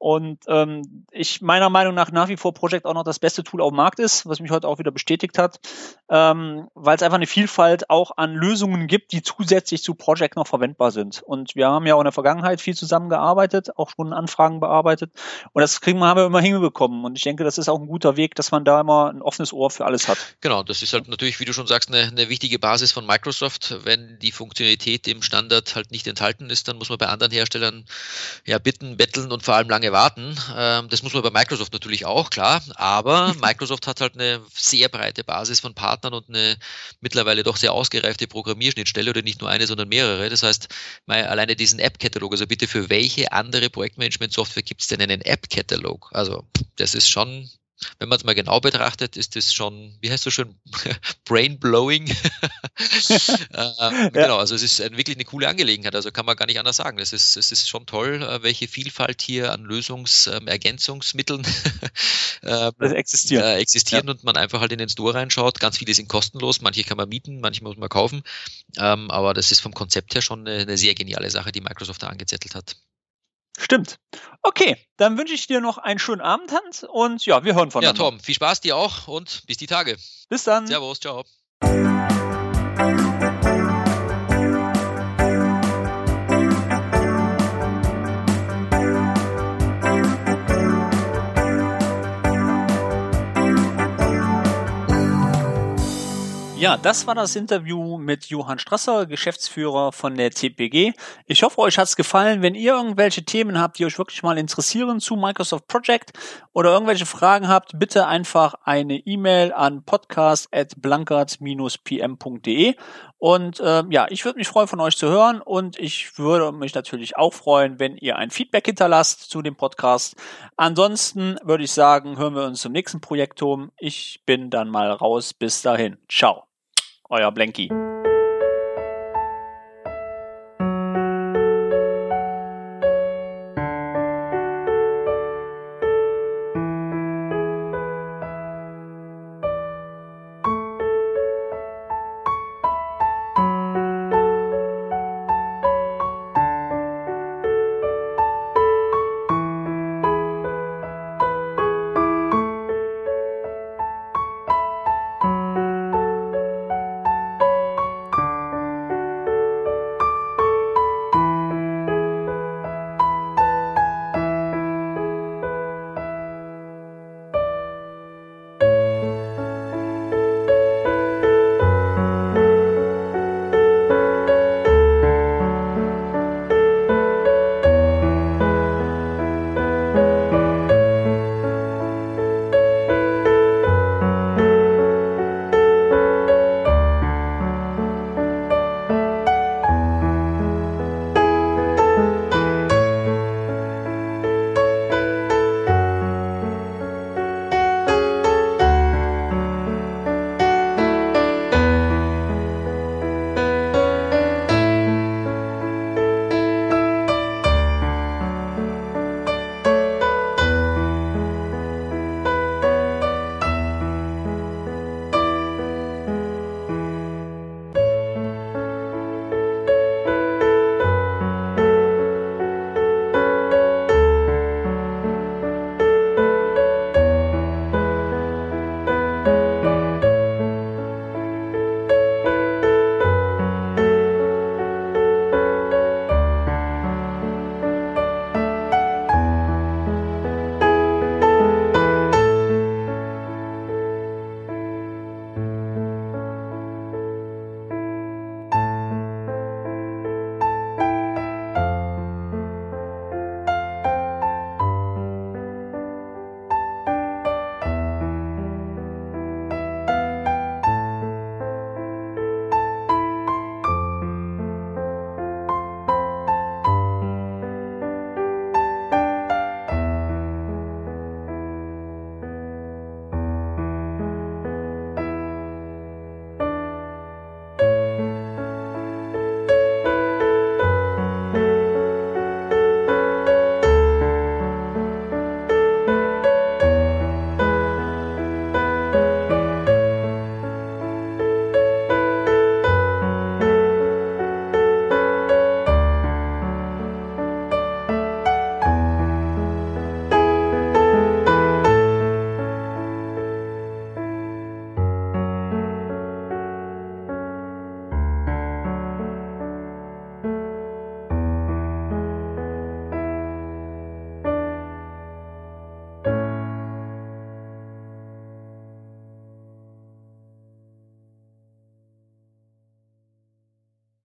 Und ähm, ich meiner Meinung nach nach wie vor Project auch noch das beste Tool auf dem Markt ist, was mich heute auch wieder bestätigt hat, ähm, weil es einfach eine Vielfalt auch an Lösungen gibt, die zusätzlich zu Project noch verwendbar sind. Und wir haben ja auch in der Vergangenheit viel zusammengearbeitet, auch schon Anfragen bearbeitet. Und das kriegen wir, haben wir immer hinbekommen. Und ich denke, das ist auch ein guter Weg, dass man da immer ein offenes Ohr für alles hat. Genau, das ist halt natürlich, wie du schon sagst, eine, eine wichtige Basis von Microsoft. Wenn die Funktionalität im Standard halt nicht enthalten ist, dann muss man bei anderen Herstellern ja bitten, betteln und vor allem lange warten. Ähm, das muss man bei Microsoft natürlich auch, klar. Aber Microsoft hat halt eine sehr breite Basis von Partnern und eine mittlerweile doch sehr ausgereifte Programmierschnittstelle oder nicht nur eine, sondern mehrere. Das heißt, alleine diesen App-Katalog, also bitte für welche andere Projektmanagement-Software gibt es denn einen App-Katalog? Also das ist schon wenn man es mal genau betrachtet, ist das schon, wie heißt das schon, brain-blowing. äh, genau, also es ist wirklich eine coole Angelegenheit, also kann man gar nicht anders sagen. Es ist, es ist schon toll, äh, welche Vielfalt hier an Lösungsergänzungsmitteln ähm, äh, existieren, äh, existieren ja. und man einfach halt in den Store reinschaut. Ganz viele sind kostenlos, manche kann man mieten, manche muss man kaufen. Ähm, aber das ist vom Konzept her schon eine, eine sehr geniale Sache, die Microsoft da angezettelt hat. Stimmt. Okay, dann wünsche ich dir noch einen schönen Abend, Hans. Und ja, wir hören voneinander. Ja, Tom, viel Spaß dir auch und bis die Tage. Bis dann. Servus, ciao. Ja, das war das Interview mit Johann Strasser, Geschäftsführer von der CPG. Ich hoffe, euch hat's gefallen. Wenn ihr irgendwelche Themen habt, die euch wirklich mal interessieren zu Microsoft Project oder irgendwelche Fragen habt, bitte einfach eine E-Mail an podcast@blankert-pm.de und äh, ja, ich würde mich freuen, von euch zu hören und ich würde mich natürlich auch freuen, wenn ihr ein Feedback hinterlasst zu dem Podcast. Ansonsten würde ich sagen, hören wir uns zum nächsten Projektum. Ich bin dann mal raus. Bis dahin. Ciao. Euer Blanky.